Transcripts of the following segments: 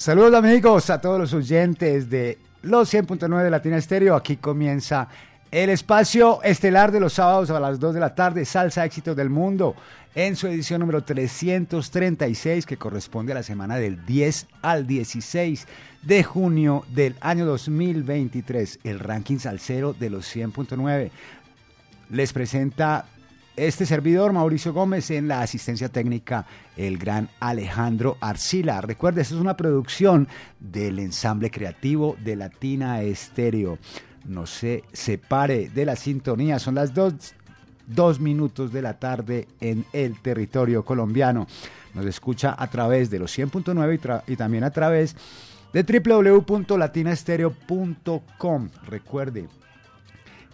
Saludos amigos a todos los oyentes de los 100.9 de Latina Estéreo. Aquí comienza el espacio estelar de los sábados a las 2 de la tarde, Salsa Éxitos del Mundo, en su edición número 336 que corresponde a la semana del 10 al 16 de junio del año 2023, el ranking salsero de los 100.9. Les presenta este servidor, Mauricio Gómez, en la asistencia técnica, el gran Alejandro Arcila. Recuerde, esta es una producción del ensamble creativo de Latina Estéreo. No se separe de la sintonía, son las dos, dos minutos de la tarde en el territorio colombiano. Nos escucha a través de los 100.9 y, y también a través de www.latinaestereo.com. Recuerde,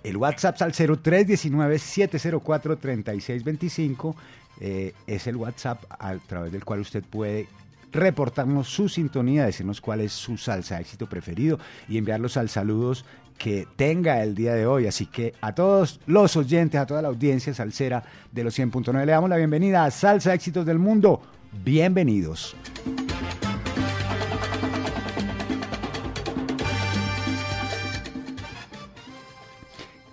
el WhatsApp al 0319-704-3625 eh, es el WhatsApp a través del cual usted puede reportarnos su sintonía, decirnos cuál es su salsa éxito preferido y enviarlos al saludos que tenga el día de hoy. Así que a todos los oyentes, a toda la audiencia salsera de los 100.9 le damos la bienvenida a Salsa Éxitos del Mundo. Bienvenidos.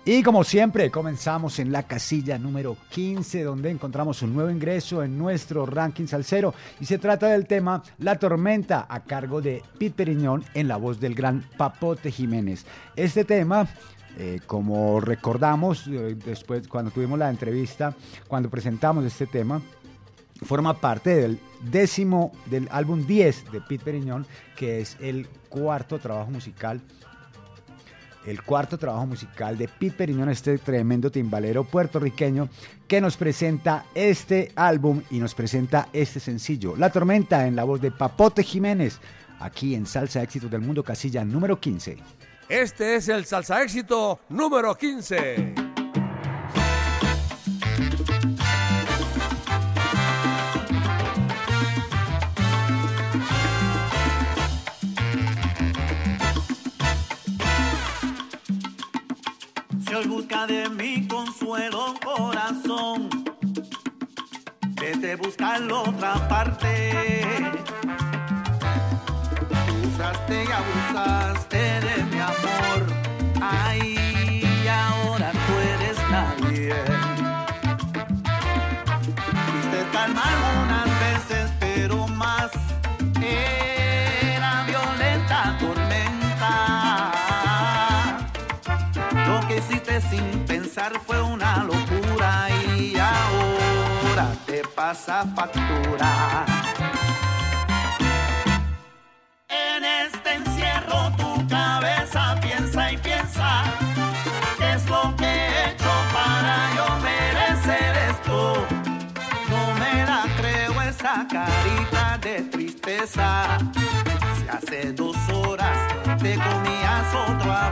Y como siempre, comenzamos en la casilla número 15, donde encontramos un nuevo ingreso en nuestro ranking salsero. Y se trata del tema La Tormenta, a cargo de Pete Periñón, en la voz del gran Papote Jiménez. Este tema eh, como recordamos eh, después cuando tuvimos la entrevista, cuando presentamos este tema, forma parte del décimo del álbum 10 de Pete Periñón, que es el cuarto trabajo musical el cuarto trabajo musical de Pete Periñón, este tremendo timbalero puertorriqueño que nos presenta este álbum y nos presenta este sencillo, La Tormenta, en la voz de Papote Jiménez, aquí en Salsa Éxitos del Mundo, casilla número 15. Este es el Salsa Éxito número 15. Hoy busca de mi consuelo corazón. Vete buscarlo otra parte. Usaste y abusaste de mi amor. Fue una locura y ahora te pasa factura. En este encierro tu cabeza piensa y piensa qué es lo que he hecho para yo merecer esto. No me la creo esa carita de tristeza. Si hace dos horas te comías otro a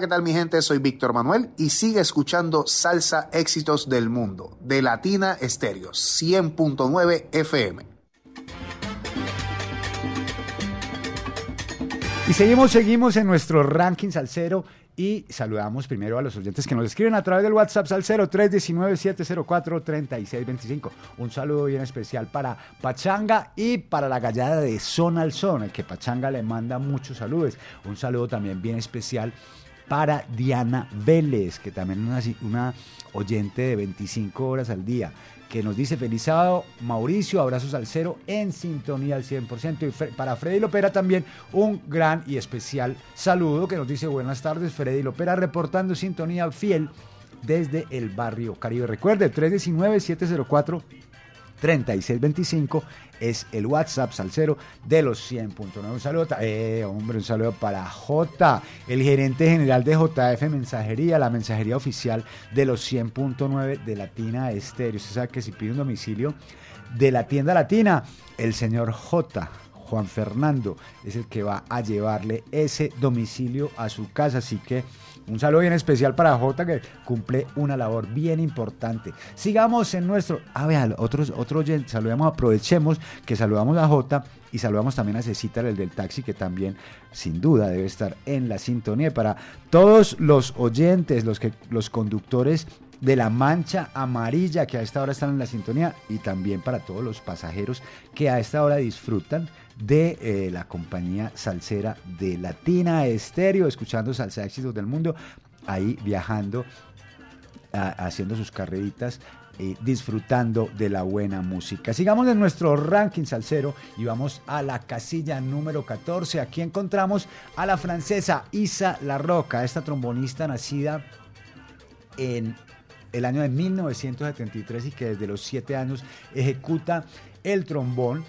¿qué tal mi gente? Soy Víctor Manuel y sigue escuchando Salsa Éxitos del Mundo de Latina Estéreo 100.9 FM. Y seguimos, seguimos en nuestro ranking salsero y saludamos primero a los oyentes que nos escriben a través del WhatsApp Salcero 319-704-3625. Un saludo bien especial para Pachanga y para la gallada de Zona al el que Pachanga le manda muchos saludos. Un saludo también bien especial para Diana Vélez, que también es una, una oyente de 25 horas al día que nos dice feliz sábado, Mauricio, abrazos al cero, en sintonía al 100%. Y para Freddy Lopera también un gran y especial saludo que nos dice buenas tardes, Freddy Lopera reportando sintonía fiel desde el barrio Caribe. Recuerde, 319-704. 3625 es el WhatsApp salsero de los 100.9. Un saludo, eh, hombre, un saludo para J, el gerente general de JF Mensajería, la mensajería oficial de los 100.9 de Latina Estéreo. Usted sabe que si pide un domicilio de la tienda latina, el señor J. Juan Fernando es el que va a llevarle ese domicilio a su casa, así que un saludo bien especial para Jota que cumple una labor bien importante. Sigamos en nuestro. Ah, vean, otros, otro saludemos, aprovechemos que saludamos a Jota y saludamos también a Cecita, el del taxi, que también sin duda debe estar en la sintonía. Para todos los oyentes, los, que, los conductores de la mancha amarilla que a esta hora están en la sintonía y también para todos los pasajeros que a esta hora disfrutan de eh, la compañía salsera de Latina Estéreo, escuchando Salsa Éxitos del Mundo, ahí viajando, haciendo sus carreritas y disfrutando de la buena música. Sigamos en nuestro ranking salsero y vamos a la casilla número 14. Aquí encontramos a la francesa Isa La Roca, esta trombonista nacida en el año de 1973 y que desde los 7 años ejecuta el trombón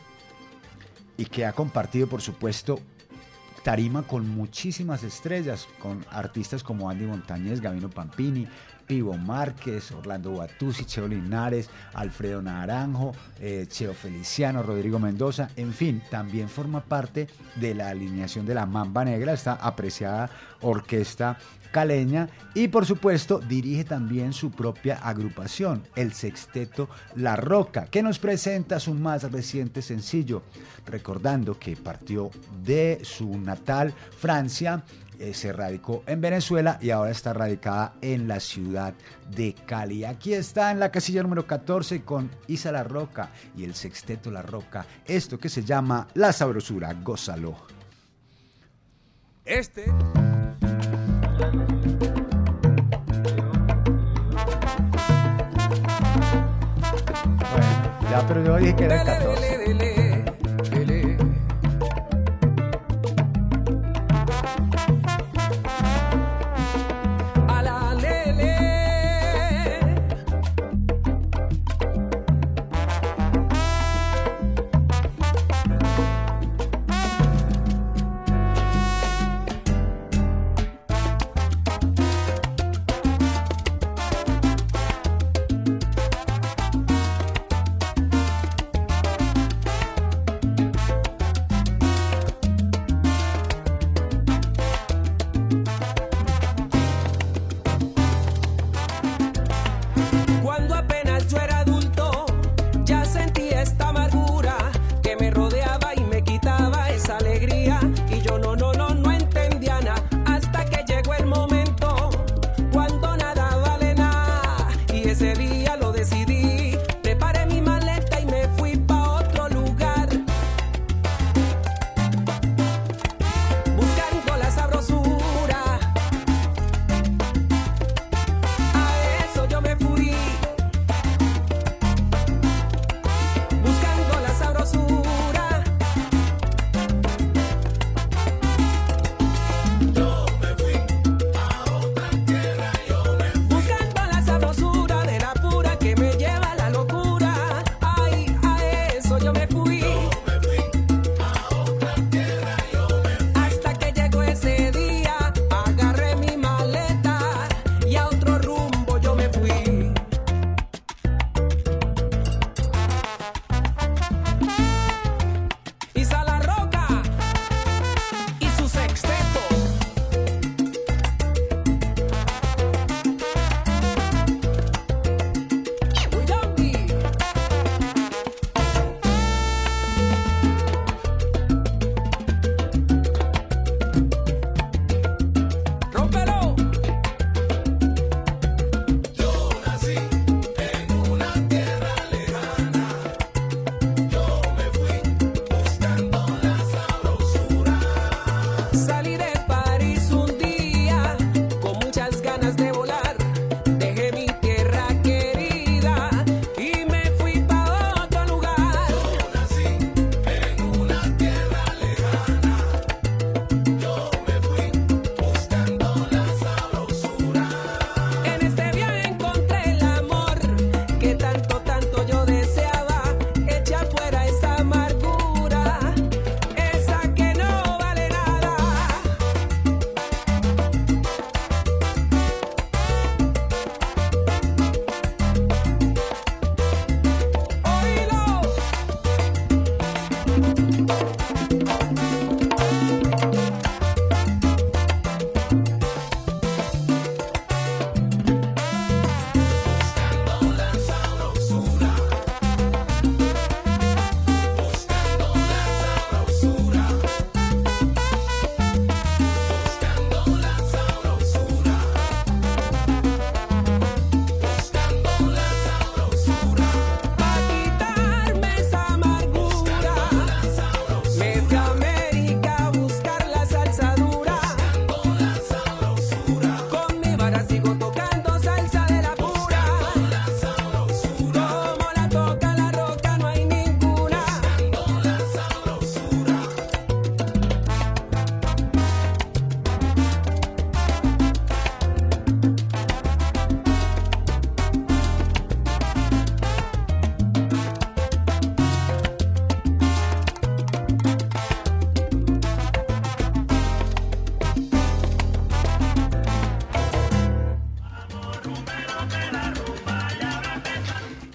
y que ha compartido, por supuesto, tarima con muchísimas estrellas, con artistas como Andy Montañez, Gavino Pampini, Pivo Márquez, Orlando Batusi, Cheo Linares, Alfredo Naranjo, eh, Cheo Feliciano, Rodrigo Mendoza, en fin, también forma parte de la alineación de la Mamba Negra, esta apreciada orquesta caleña y por supuesto dirige también su propia agrupación, el sexteto La Roca, que nos presenta su más reciente sencillo, recordando que partió de su natal Francia, eh, se radicó en Venezuela y ahora está radicada en la ciudad de Cali. Aquí está en la casilla número 14 con Isa La Roca y el sexteto La Roca, esto que se llama La Sabrosura, gózalo. Este... Ya, pero yo dije que era el 14.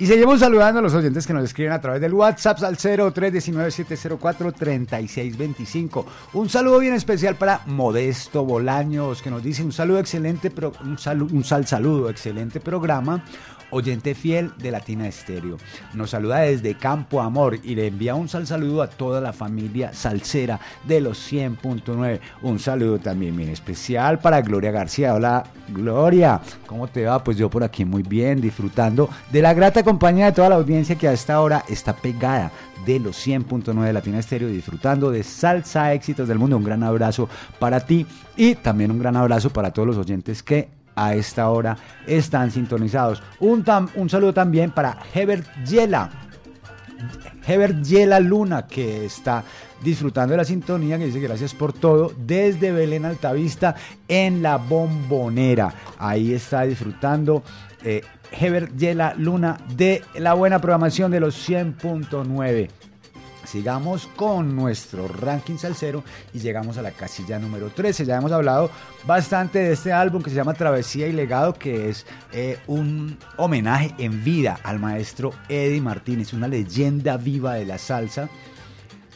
Y seguimos saludando a los oyentes que nos escriben a través del WhatsApp al 0319-704-3625. Un saludo bien especial para Modesto Bolaños, que nos dice un saludo excelente, pero un, salu- un sal saludo, excelente programa. Oyente fiel de Latina Estéreo. Nos saluda desde Campo Amor y le envía un sal saludo a toda la familia salsera de los 100.9. Un saludo también bien especial para Gloria García. Hola Gloria, ¿cómo te va? Pues yo por aquí muy bien, disfrutando de la grata compañía de toda la audiencia que a esta hora está pegada de los 100.9 de Latina Estéreo, disfrutando de salsa éxitos del mundo. Un gran abrazo para ti y también un gran abrazo para todos los oyentes que a esta hora están sintonizados. Un, tam- un saludo también para Heber Yela. Heber Yela Luna, que está disfrutando de la sintonía, que dice gracias por todo, desde Belén Altavista en la bombonera. Ahí está disfrutando eh, Heber Yela Luna de la buena programación de los 100.9. Sigamos con nuestro ranking salsero y llegamos a la casilla número 13. Ya hemos hablado bastante de este álbum que se llama Travesía y Legado, que es eh, un homenaje en vida al maestro Eddie Martínez, una leyenda viva de la salsa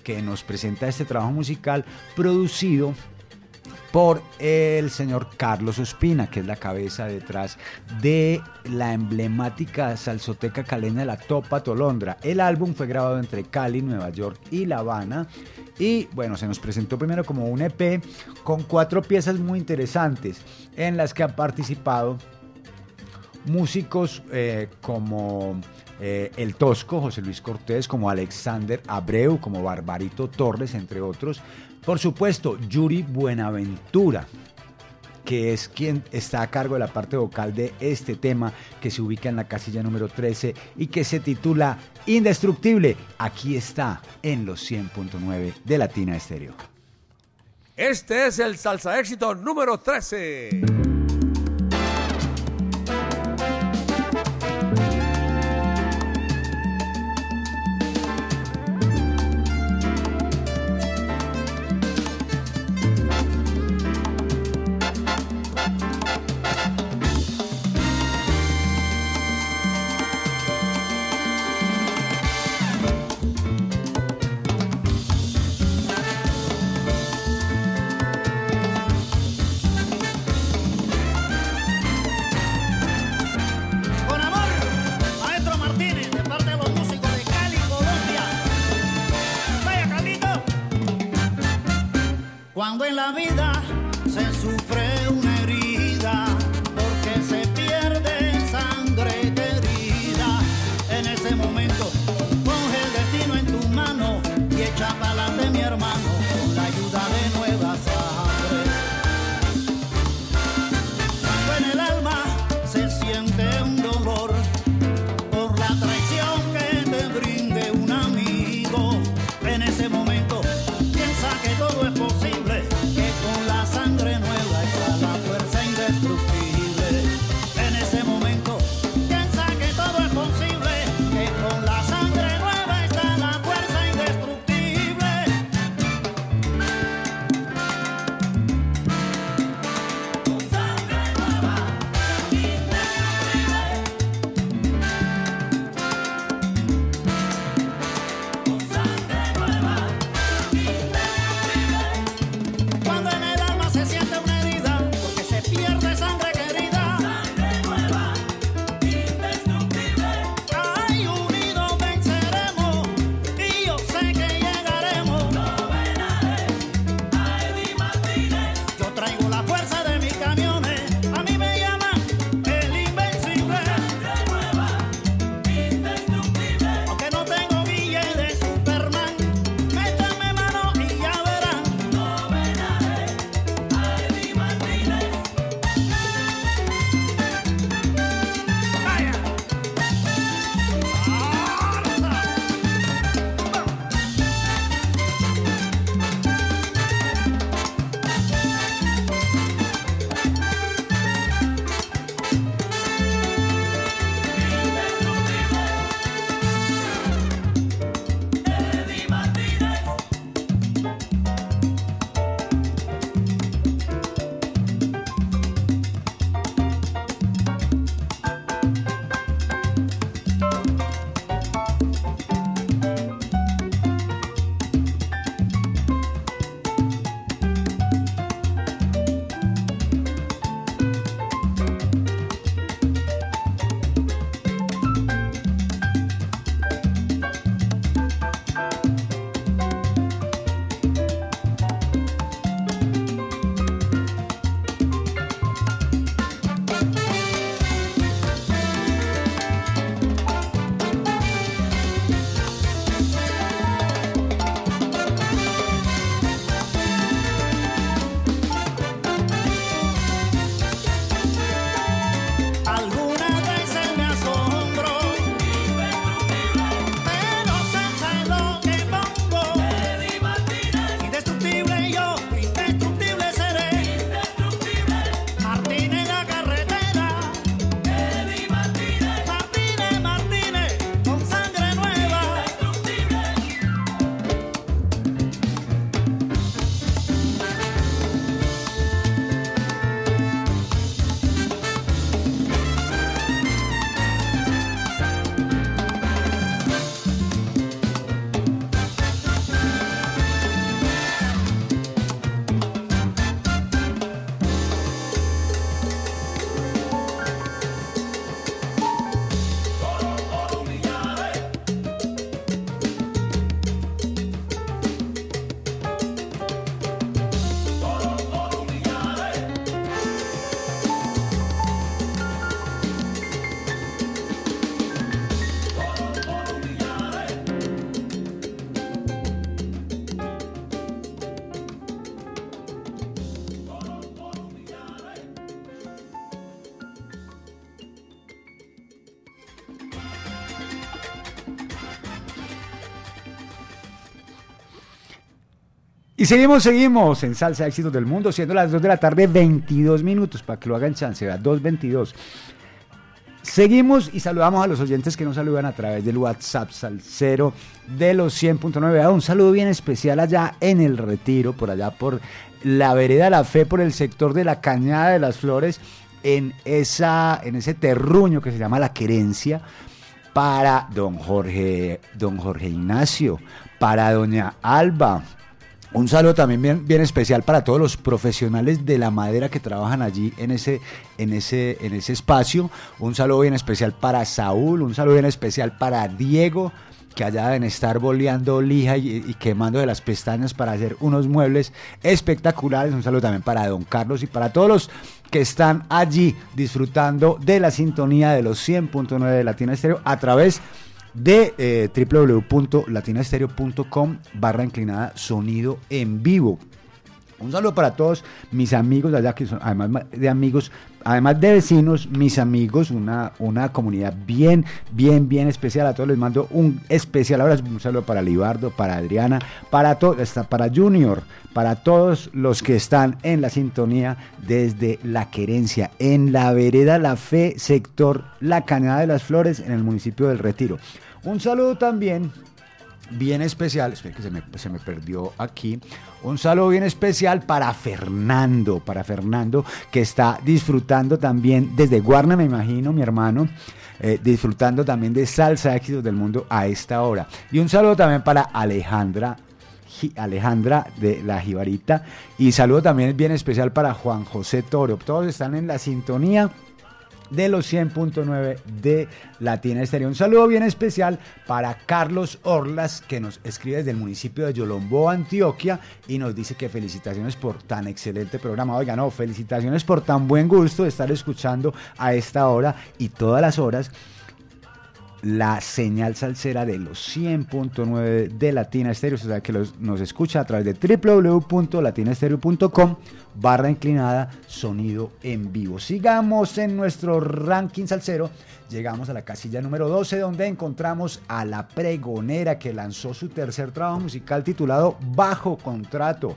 que nos presenta este trabajo musical producido por el señor Carlos Ospina, que es la cabeza detrás de la emblemática salsoteca caleña la Topa Tolondra. El álbum fue grabado entre Cali, Nueva York y La Habana. Y bueno, se nos presentó primero como un EP con cuatro piezas muy interesantes en las que han participado músicos eh, como eh, El Tosco, José Luis Cortés, como Alexander Abreu, como Barbarito Torres, entre otros. Por supuesto, Yuri Buenaventura, que es quien está a cargo de la parte vocal de este tema que se ubica en la casilla número 13 y que se titula Indestructible. Aquí está en los 100.9 de Latina Estéreo. Este es el salsa éxito número 13. Y seguimos, seguimos en Salsa Éxitos del Mundo, siendo las 2 de la tarde, 22 minutos, para que lo hagan chance, ¿verdad? 2.22. Seguimos y saludamos a los oyentes que nos saludan a través del WhatsApp Salcero de los 100.9. Un saludo bien especial allá en el Retiro, por allá por la vereda La Fe, por el sector de la Cañada de las Flores, en, esa, en ese terruño que se llama La Querencia, para don Jorge, don Jorge Ignacio, para doña Alba, un saludo también bien, especial para todos los profesionales de la madera que trabajan allí en ese, en, ese, en ese espacio. Un saludo bien especial para Saúl, un saludo bien especial para Diego, que allá deben estar boleando lija y, quemando de las pestañas para hacer unos muebles espectaculares. Un saludo también para don Carlos y para todos los que están allí disfrutando de la sintonía de los 100.9 de Latina Estéreo a través de de eh, barra inclinada sonido en vivo. Un saludo para todos mis amigos allá, que son además de amigos, además de vecinos, mis amigos, una, una comunidad bien, bien, bien especial. A todos les mando un especial abrazo, un saludo para Libardo, para Adriana, para todos, para Junior, para todos los que están en la sintonía desde La Querencia, en la vereda La Fe, sector La Cañada de las Flores, en el municipio del Retiro. Un saludo también bien especial, espera que se me, se me, perdió aquí, un saludo bien especial para Fernando, para Fernando que está disfrutando también desde Guarna, me imagino, mi hermano. Eh, disfrutando también de salsa éxitos del mundo a esta hora. Y un saludo también para Alejandra Alejandra de la Jibarita. Y saludo también bien especial para Juan José Toro. Todos están en la sintonía de los 100.9 de Latina Estéreo. Un saludo bien especial para Carlos Orlas, que nos escribe desde el municipio de Yolombó, Antioquia, y nos dice que felicitaciones por tan excelente programa. Oiga, no, felicitaciones por tan buen gusto de estar escuchando a esta hora y todas las horas la señal salsera de los 100.9 de Latina Estéreo, o sea que nos escucha a través de www.latinaestereo.com barra inclinada sonido en vivo. Sigamos en nuestro ranking salsero, llegamos a la casilla número 12 donde encontramos a la pregonera que lanzó su tercer trabajo musical titulado Bajo Contrato.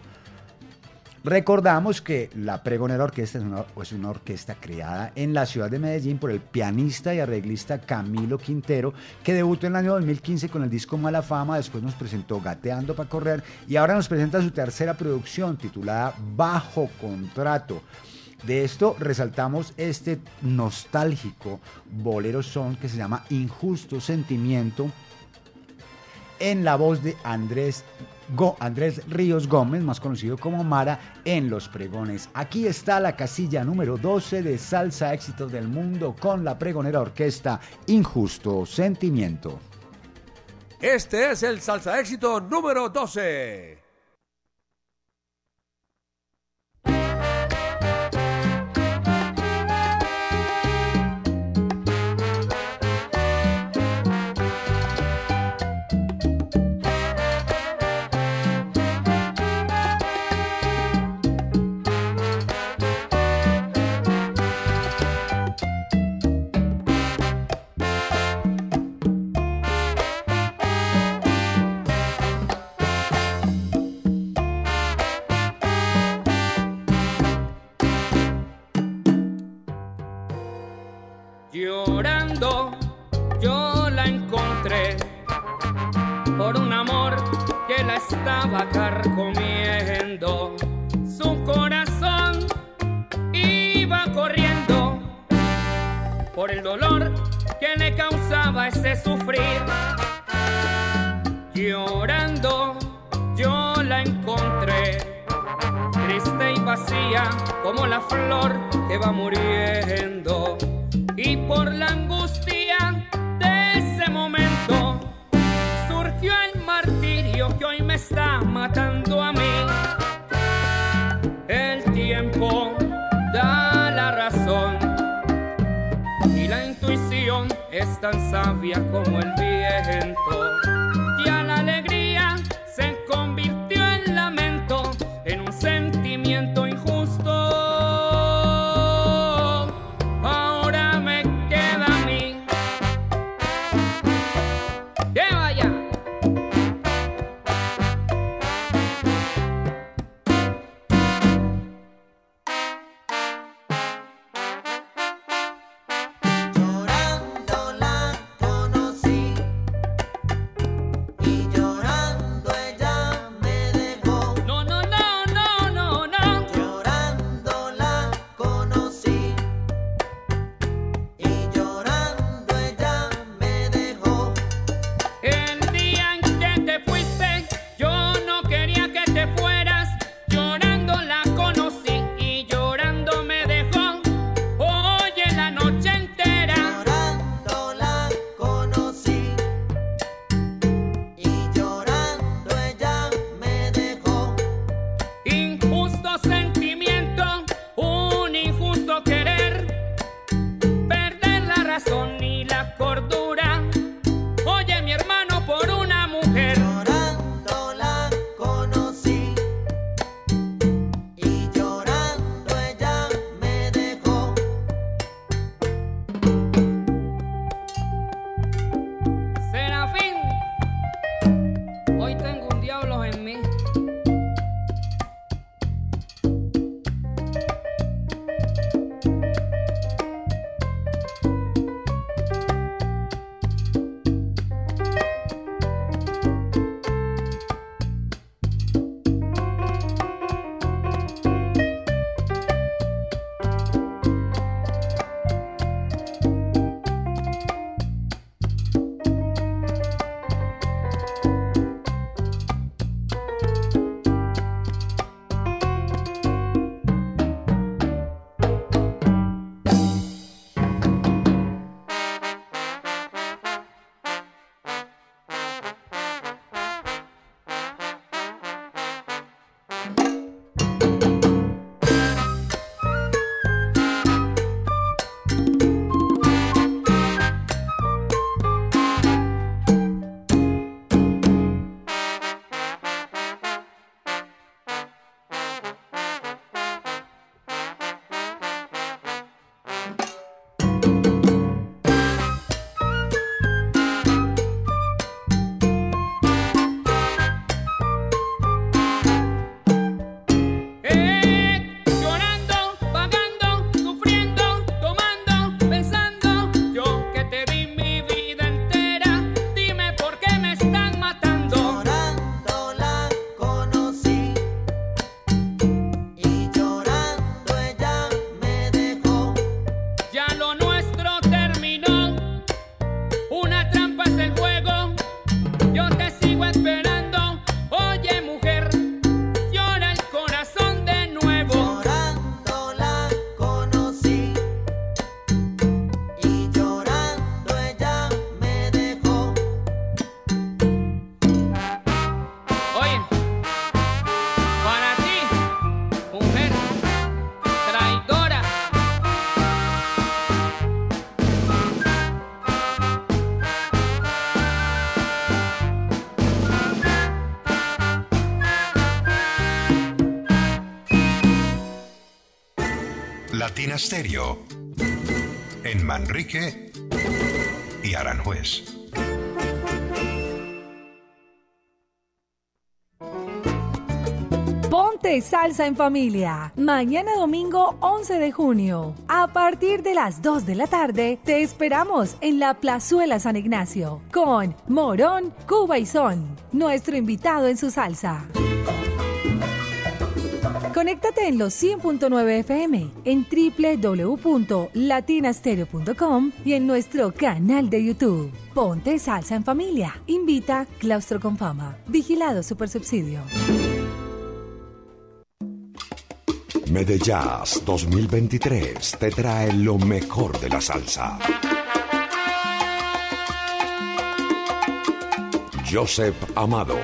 Recordamos que la Pregonera Orquesta es una, es una, orquesta creada en la ciudad de Medellín por el pianista y arreglista Camilo Quintero, que debutó en el año 2015 con el disco Mala Fama, después nos presentó Gateando para Correr y ahora nos presenta su tercera producción titulada Bajo Contrato. De esto resaltamos este nostálgico bolero son que se llama Injusto Sentimiento en la voz de Andrés Andrés Ríos Gómez, más conocido como Mara, en Los Pregones. Aquí está la casilla número 12 de Salsa Éxitos del Mundo con la pregonera orquesta Injusto Sentimiento. Este es el Salsa Éxito número 12. Angustia de ese momento surgió el que hoy me está matando a mí. El tiempo da la razón y la intuición es tan sabia como el viento. En Manrique y Aranjuez. Ponte salsa en familia. Mañana domingo 11 de junio. A partir de las 2 de la tarde, te esperamos en la Plazuela San Ignacio con Morón, Cuba y Son, nuestro invitado en su salsa. Conéctate en los 100.9 FM, en www.latinastereo.com y en nuestro canal de YouTube. Ponte salsa en familia. Invita Claustro con Fama. Vigilado Supersubsidio. Medellas 2023 te trae lo mejor de la salsa. Joseph Amado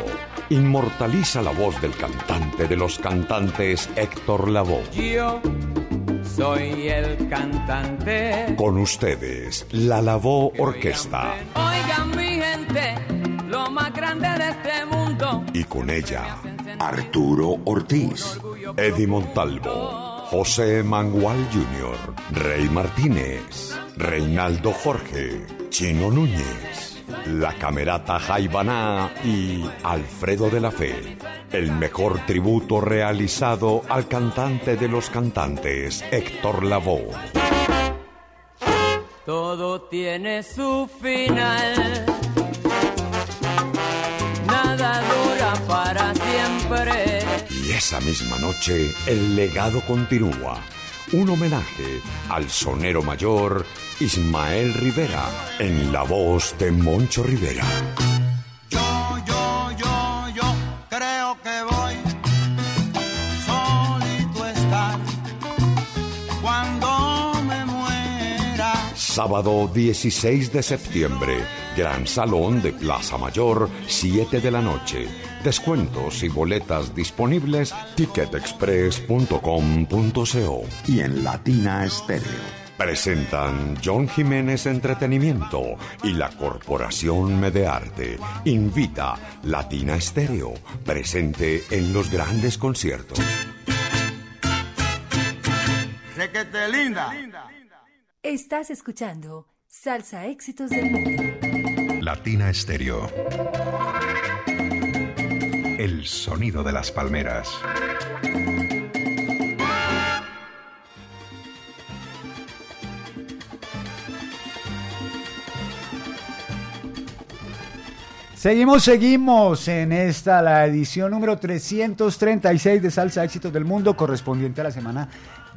inmortaliza la voz del cantante de los cantantes Héctor Lavoe. Yo soy el cantante. Con ustedes, la Lavoe Orquesta. Oigan mi gente, lo más grande de este mundo. Y con ella, Arturo Ortiz, Eddie Montalvo, José Mangual Jr., Rey Martínez, Reinaldo Jorge, Chino Núñez, la Camerata Jaibaná y Alfredo de la Fe. El mejor tributo realizado al cantante de los cantantes, Héctor Lavoe. Todo tiene su final. Nada dura para siempre. Y esa misma noche, el legado continúa. Un homenaje al sonero mayor Ismael Rivera en la voz de Moncho Rivera. Yo, yo, yo, yo creo que voy solito a estar cuando me muera. Sábado 16 de septiembre, Gran Salón de Plaza Mayor, 7 de la noche. Descuentos y boletas disponibles ticketexpress.com.co y en Latina Estéreo. Presentan John Jiménez Entretenimiento y la Corporación Medearte. Invita Latina Estéreo, presente en los grandes conciertos. Requete linda. Estás escuchando Salsa Éxitos del Mundo. Latina Stereo. El sonido de las palmeras. Seguimos, seguimos en esta, la edición número 336 de Salsa Éxitos del Mundo, correspondiente a la semana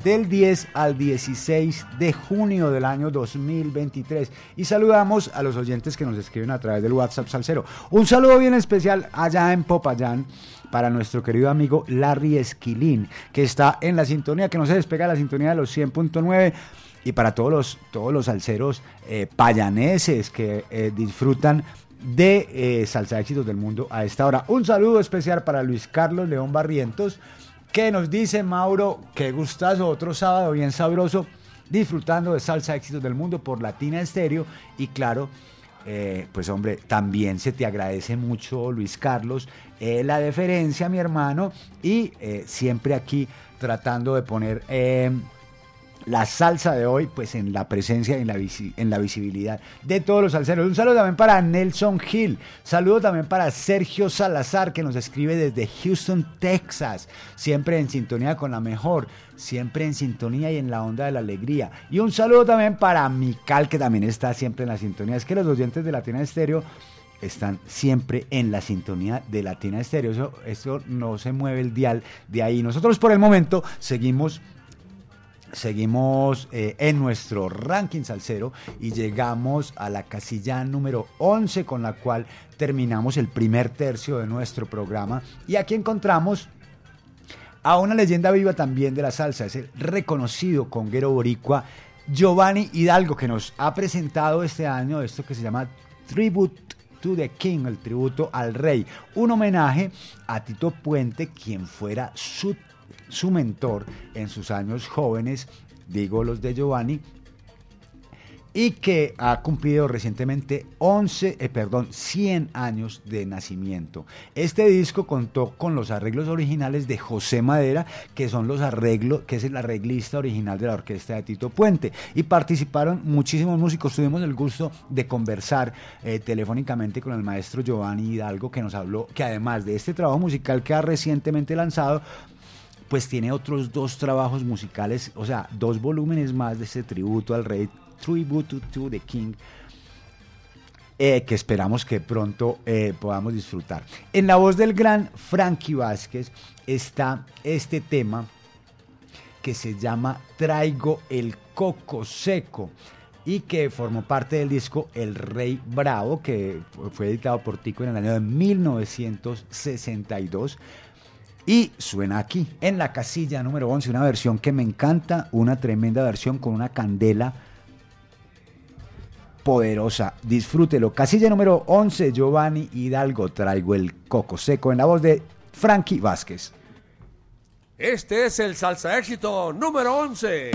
del 10 al 16 de junio del año 2023. Y saludamos a los oyentes que nos escriben a través del WhatsApp Salcero. Un saludo bien especial allá en Popayán para nuestro querido amigo Larry Esquilín, que está en la sintonía, que no se despega de la sintonía de los 100.9 y para todos los, todos los salseros eh, payaneses que eh, disfrutan de eh, Salsa Éxitos del Mundo a esta hora. Un saludo especial para Luis Carlos León Barrientos, que nos dice, Mauro, qué gustazo, otro sábado bien sabroso, disfrutando de Salsa Éxitos del Mundo por Latina Estéreo. Y claro, eh, pues hombre, también se te agradece mucho, Luis Carlos, eh, la deferencia, mi hermano, y eh, siempre aquí tratando de poner la salsa de hoy, pues en la presencia y en la, en la visibilidad de todos los salseros. Un saludo también para Nelson Hill, saludo también para Sergio Salazar, que nos escribe desde Houston, Texas, siempre en sintonía con la mejor, siempre en sintonía y en la onda de la alegría. Y un saludo también para Mical, que también está siempre en la sintonía. Es que los oyentes de Latina Estéreo están siempre en la sintonía de Latina Estéreo. Eso, eso no se mueve el dial de ahí. Nosotros por el momento seguimos Seguimos eh, en nuestro ranking salsero y llegamos a la casilla número 11 con la cual terminamos el primer tercio de nuestro programa. Y aquí encontramos a una leyenda viva también de la salsa, es el reconocido conguero boricua Giovanni Hidalgo que nos ha presentado este año esto que se llama Tribute to the King, el tributo al rey, un homenaje a Tito Puente, quien fuera su su mentor en sus años jóvenes, digo los de Giovanni, y que ha cumplido recientemente 11, eh, perdón, 100 años de nacimiento. Este disco contó con los arreglos originales de José Madera, que son los arreglos, que es el arreglista original de la orquesta de Tito Puente, y participaron muchísimos músicos. Tuvimos el gusto de conversar eh, telefónicamente con el maestro Giovanni Hidalgo, que nos habló que además de este trabajo musical que ha recientemente lanzado, pues tiene otros dos trabajos musicales, o sea, dos volúmenes más de ese tributo al rey Tribute to the King. eh, que esperamos que pronto eh, podamos disfrutar. En la voz del gran Frankie Vázquez está este tema que se llama Traigo el Coco Seco y que formó parte del disco El Rey Bravo, que fue editado por Tico en el año de 1962. Y suena aquí, en la casilla número 11, una versión que me encanta, una tremenda versión con una candela poderosa. Disfrútelo. Casilla número 11, Giovanni Hidalgo, traigo el coco seco en la voz de Frankie Vázquez. Este es el salsa éxito número 11.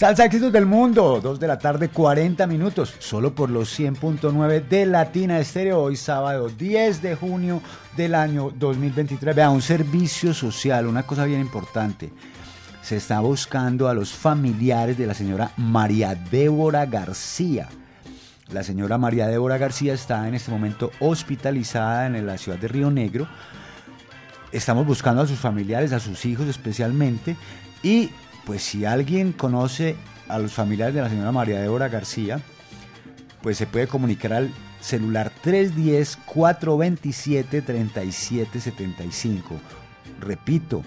Salsa éxitos del mundo, 2 de la tarde, 40 minutos, solo por los 100.9 de Latina Estéreo, hoy sábado 10 de junio del año 2023. Vea, un servicio social, una cosa bien importante. Se está buscando a los familiares de la señora María Débora García. La señora María Débora García está en este momento hospitalizada en la ciudad de Río Negro. Estamos buscando a sus familiares, a sus hijos especialmente. Y pues si alguien conoce a los familiares de la señora María Débora García, pues se puede comunicar al celular 310-427-3775. Repito,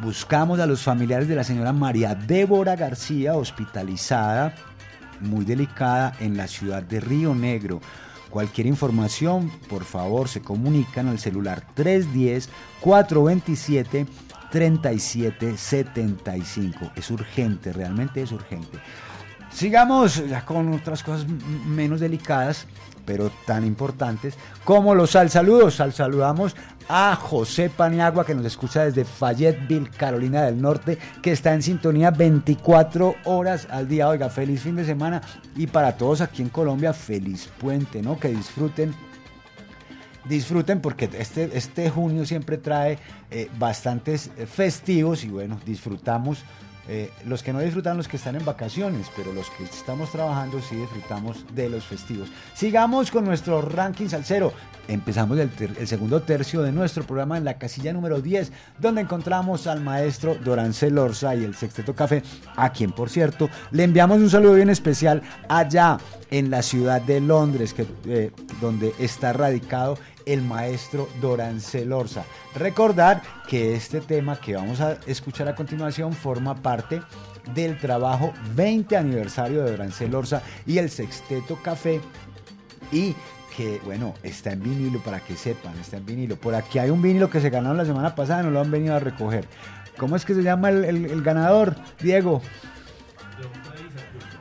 buscamos a los familiares de la señora María Débora García, hospitalizada, muy delicada, en la ciudad de Río Negro. Cualquier información, por favor, se comunican al celular 310-427-3775. Es urgente, realmente es urgente. Sigamos ya con otras cosas menos delicadas, pero tan importantes, como los sal saludos. Sal saludamos a José Paniagua, que nos escucha desde Fayetteville, Carolina del Norte, que está en sintonía 24 horas al día. Oiga, feliz fin de semana. Y para todos aquí en Colombia, feliz puente, ¿no? Que disfruten disfruten porque este, este junio siempre trae eh, bastantes eh, festivos y bueno, disfrutamos. eh, los que no disfrutan los que están en vacaciones, pero los que estamos trabajando sí disfrutamos de los festivos. Sigamos con nuestro ranking salsero. Empezamos el, segundo tercio de nuestro programa en la casilla número 10, donde encontramos al maestro Dorancel Orza y el Sexteto Café, a quien por cierto le enviamos un saludo bien especial allá en la ciudad de Londres, que, donde está radicado el maestro Dorancel Orza. Recordar que este tema que vamos a escuchar a continuación forma parte del trabajo 20 aniversario de Dorancel Orza y el Sexteto Café y que bueno, está en vinilo para que sepan, está en vinilo. Por aquí hay un vinilo que se ganaron la semana pasada, no lo han venido a recoger. ¿Cómo es que se llama el, el- el ganador, Diego?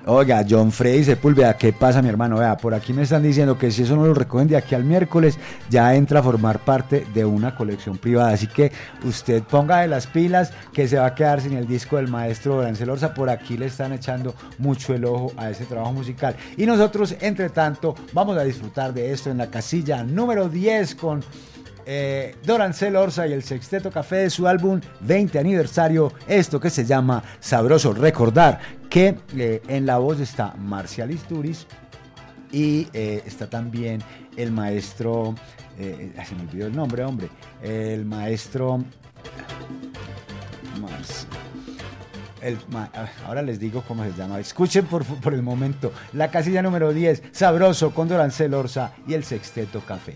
Oiga, John Freddy Sepúlveda, ¿qué pasa, mi hermano? Vea, por aquí me están diciendo que si eso no lo recogen de aquí al miércoles, ya entra a formar parte de una colección privada. Así que usted ponga de las pilas que se va a quedar sin el disco del maestro Dorancel Orza. Por aquí le están echando mucho el ojo a ese trabajo musical. Y nosotros, entre tanto, vamos a disfrutar de esto en la casilla número 10 con eh, Dorancel Orza y el Sexteto Café de su álbum 20 aniversario, esto que se llama Sabroso. Recordar que eh, en la voz está Marcial Isturiz y eh, está también el maestro, eh, se me olvidó el nombre, hombre, el maestro... Ah, ahora les digo cómo se llama. Escuchen por, por el momento la casilla número 10, Sabroso con Dorancel Orza y el Sexteto Café.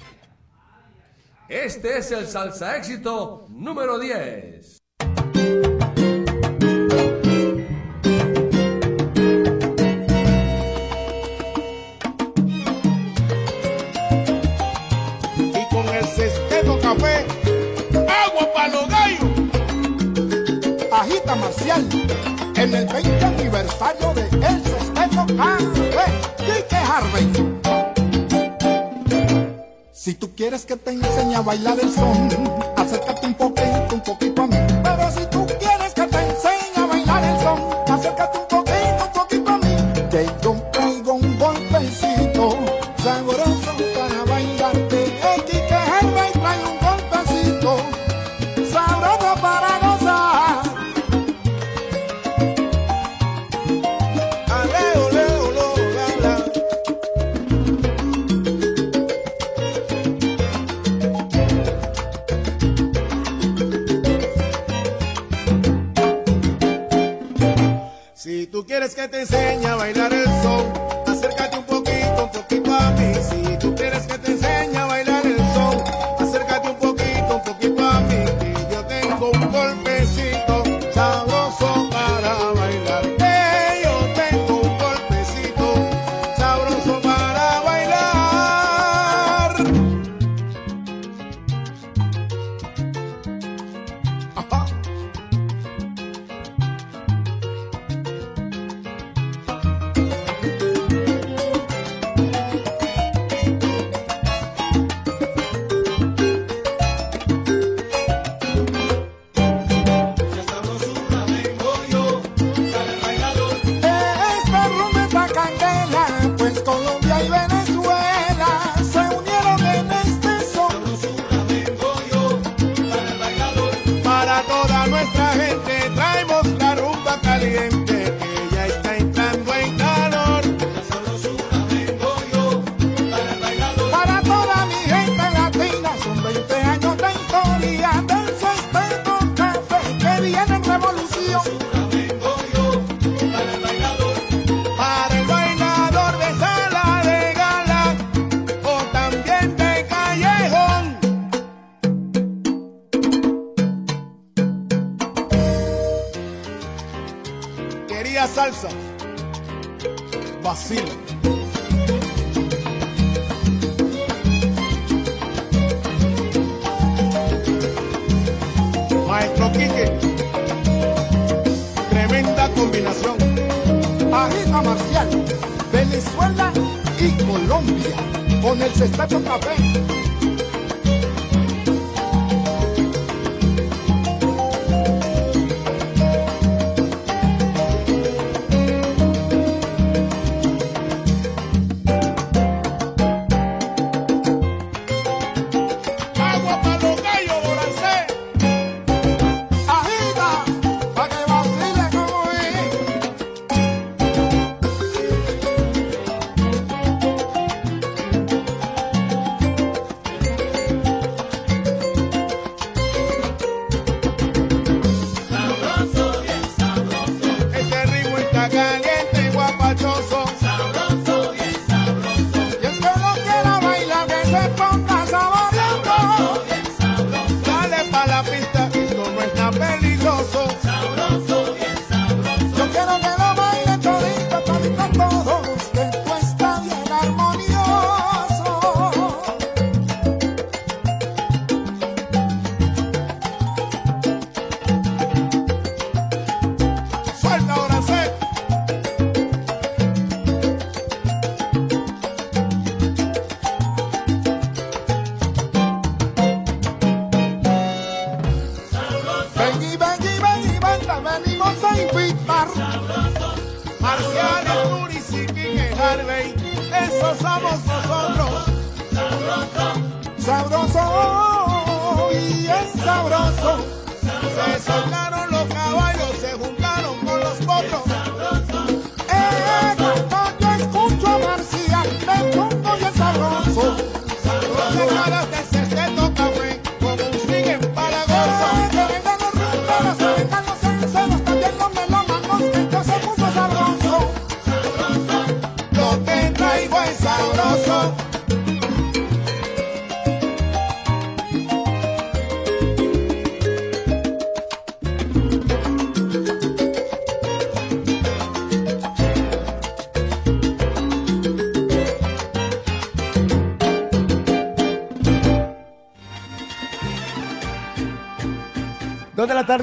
Este es el salsa éxito número 10. En el 20 aniversario de El Sesteto Café. Quique Harvey. Si tú quieres que te enseñe a bailar el son, acércate un poquito, un poquito a mí. Pero si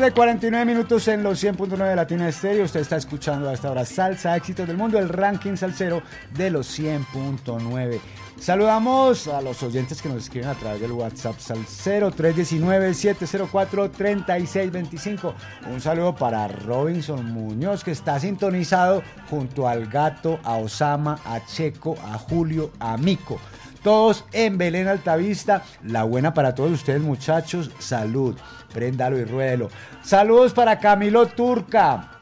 tarde, 49 minutos en los 100.9 de Latina Estéreo. Usted está escuchando a esta hora Salsa Éxitos del Mundo, el ranking salsero de los 100.9. Saludamos a los oyentes que nos escriben a través del WhatsApp Salsero 319-704-3625. Un saludo para Robinson Muñoz que está sintonizado junto al gato, a Osama, a Checo, a Julio, a Mico. Todos en Belén Altavista. La buena para todos ustedes, muchachos. Salud. Préndalo y ruédelo. Saludos para Camilo Turca.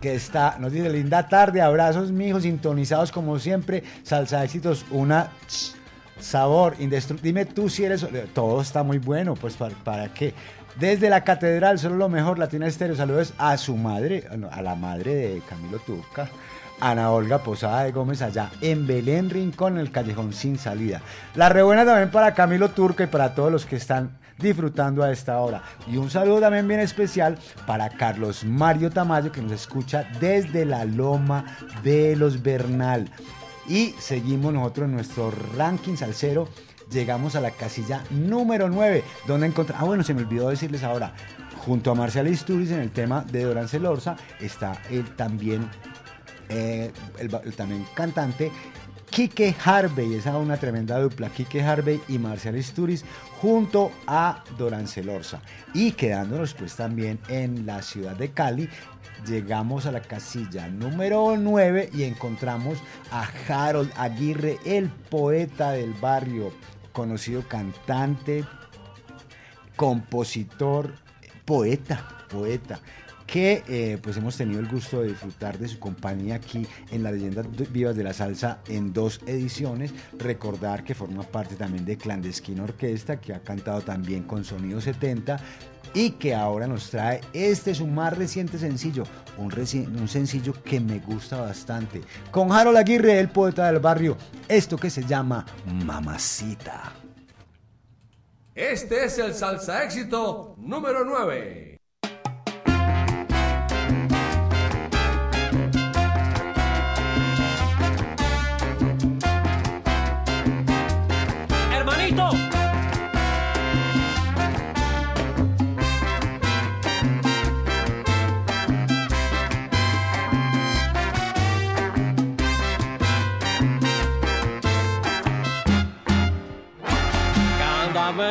Que está, nos dice linda tarde, abrazos mijos, sintonizados como siempre, salsa éxitos, una sabor indestructible. Dime tú si eres, todo está muy bueno, pues para, para qué. Desde la catedral, solo lo mejor, Latina Estéreo, saludos a su madre, a la madre de Camilo Turca, Ana Olga Posada de Gómez, allá en Belén Rincón, en el callejón sin salida. La rebuena también para Camilo Turca y para todos los que están disfrutando a esta hora. Y un saludo también bien especial para Carlos Mario Tamayo, que nos escucha desde la Loma de los Bernal. Y seguimos nosotros en nuestro ranking salsero. Llegamos a la casilla número 9, donde encontramos... Ah, bueno, se me olvidó decirles ahora. Junto a Marcial Isturiz en el tema de Dorán Celorza está él también eh, el, el también cantante Kike Harvey, esa una tremenda dupla, Kike Harvey y Marcial Isturiz junto a Dorán Celorza. Y quedándonos pues también en la ciudad de Cali, llegamos a la casilla número 9 y encontramos a Harold Aguirre, el poeta del barrio, conocido cantante, compositor, poeta, poeta que eh, pues hemos tenido el gusto de disfrutar de su compañía aquí en las leyendas vivas de la salsa en dos ediciones. Recordar que forma parte también de Clandestina Orquesta, que ha cantado también con Sonido 70 y que ahora nos trae este su más reciente sencillo, un, reci un sencillo que me gusta bastante, con Harold Aguirre, el poeta del barrio, esto que se llama Mamacita. Este es el salsa éxito número 9.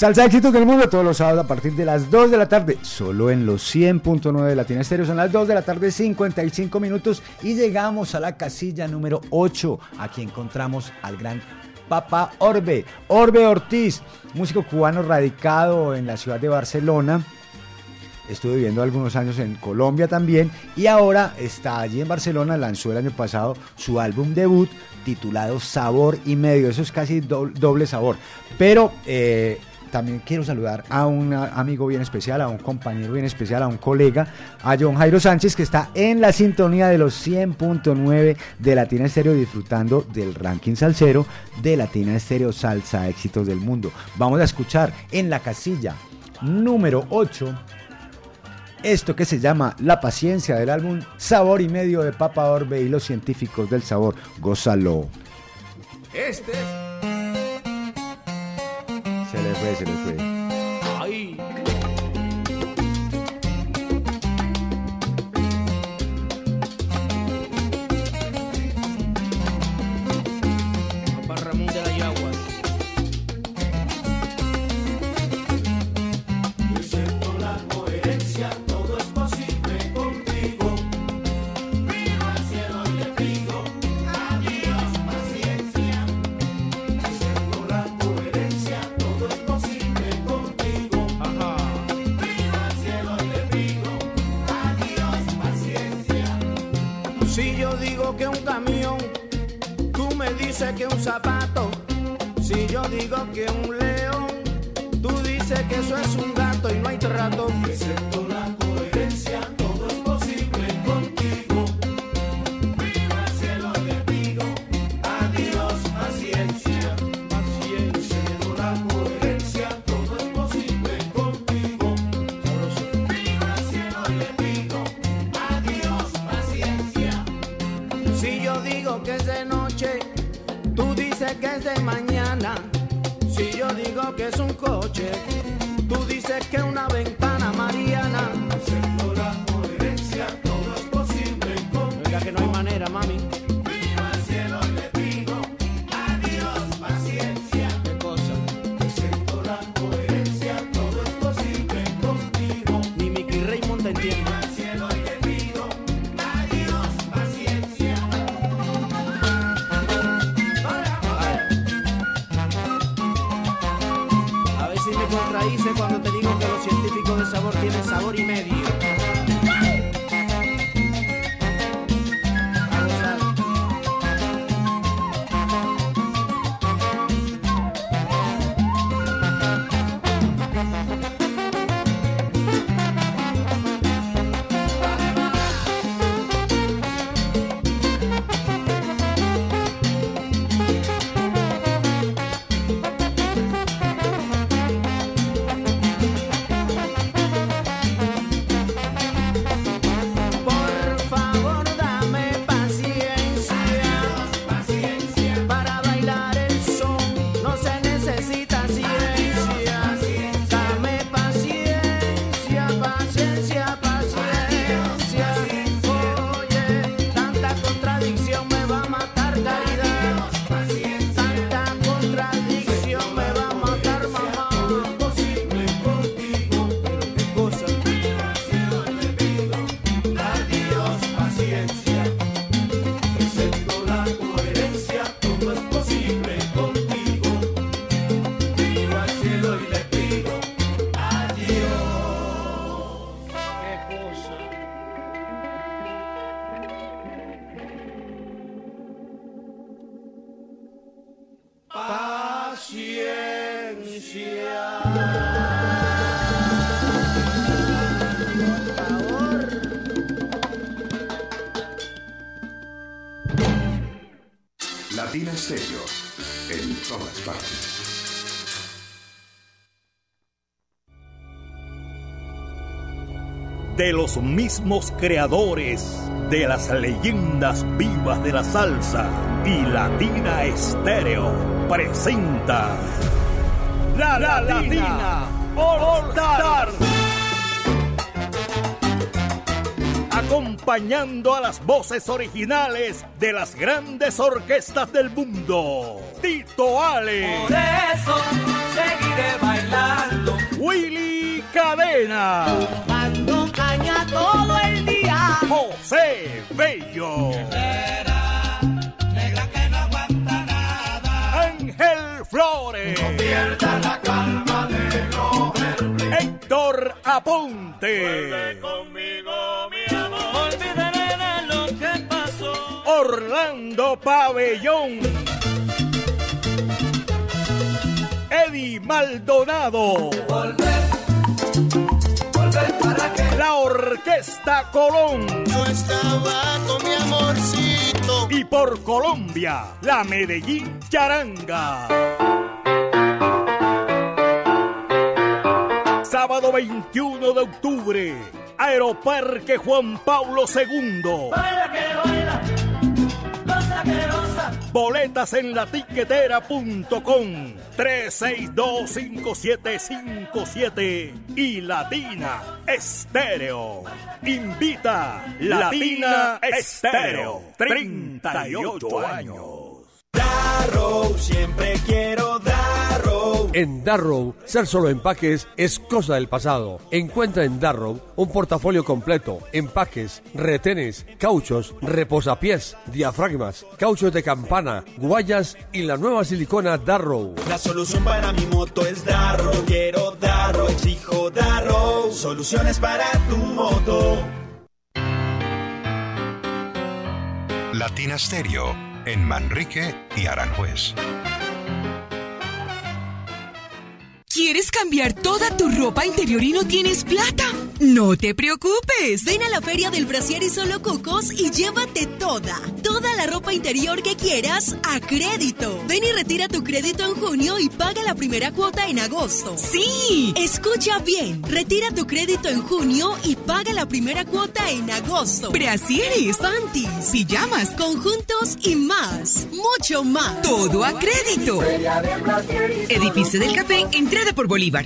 Salsa éxitos del mundo todos los sábados a partir de las 2 de la tarde, solo en los 100.9 de Latina Estéreo. Son las 2 de la tarde, 55 minutos y llegamos a la casilla número 8. Aquí encontramos al gran Papa Orbe, Orbe Ortiz, músico cubano radicado en la ciudad de Barcelona. Estuve viviendo algunos años en Colombia también y ahora está allí en Barcelona. Lanzó el año pasado su álbum debut titulado Sabor y Medio. Eso es casi doble, doble sabor. Pero eh, también quiero saludar a un amigo bien especial, a un compañero bien especial, a un colega, a John Jairo Sánchez, que está en la sintonía de los 100.9 de Latina Estéreo, disfrutando del ranking salsero de Latina Estéreo Salsa Éxitos del Mundo. Vamos a escuchar en la casilla número 8 esto que se llama La paciencia del álbum Sabor y Medio de Papa Orbe y los científicos del sabor. Gózalo. Este Se le fue, se le fue. Ahí. Digo que un león, tú dices que eso es un gato y no hay trato. Los mismos creadores de las leyendas vivas de la salsa y Latina Estéreo presenta La, Latina, All. Acompañando a las voces originales de las grandes orquestas del mundo. Tito Ale. Aponte. conmigo, mi amor. Olvidaré de lo que pasó. Orlando Pabellón. Eddie Maldonado. Volver, volver para que. La Orquesta Colón. Yo estaba con mi amorcito. Y por Colombia, la Medellín Charanga. Sábado 21 de octubre, Aeroparque Juan Pablo II. Baila que baila, goza que goza. Boletas en la tiquetera.com 3625757 y Latina Estéreo. Invita Latina Estéreo. 38 años. Darrow, siempre quiero Darrow. En Darrow, ser solo empaques es cosa del pasado. Encuentra en Darrow un portafolio completo, empaques, retenes, cauchos, reposapiés, diafragmas, cauchos de campana, guayas y la nueva silicona Darrow. La solución para mi moto es Darrow. Quiero Darrow, exijo Darrow. Soluciones para tu moto. Latina Stereo en Manrique y Aranjuez. ¿Quieres cambiar toda tu ropa interior y no tienes plata? No te preocupes. Ven a la Feria del Brasier y Solo Cucos y llévate toda, toda la ropa interior que quieras a crédito. Ven y retira tu crédito en junio y paga la primera cuota en agosto. Sí, escucha bien. Retira tu crédito en junio y paga la primera cuota en agosto. Brasieres, panties, pijamas, conjuntos y más. Mucho más. Todo a crédito. Edificio del Café, entrada por Bolívar.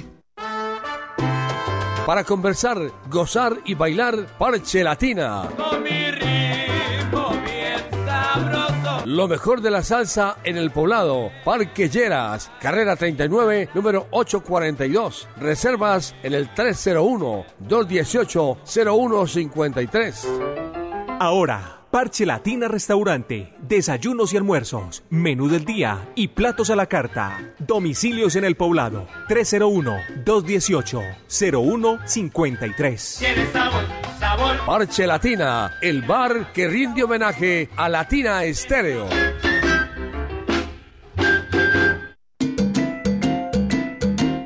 Para conversar, gozar y bailar, Parche Latina. Con mi ritmo bien sabroso. Lo mejor de la salsa en el poblado. Parque Lleras, carrera 39, número 842. Reservas en el 301-218-0153. Ahora, Parche Latina Restaurante, desayunos y almuerzos, menú del día y platos a la carta. Domicilios en el poblado 301-218-0153. Tiene sabor, sabor. Parche Latina, el bar que rinde homenaje a Latina Estéreo.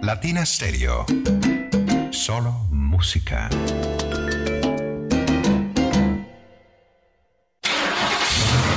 Latina Stereo. Solo música.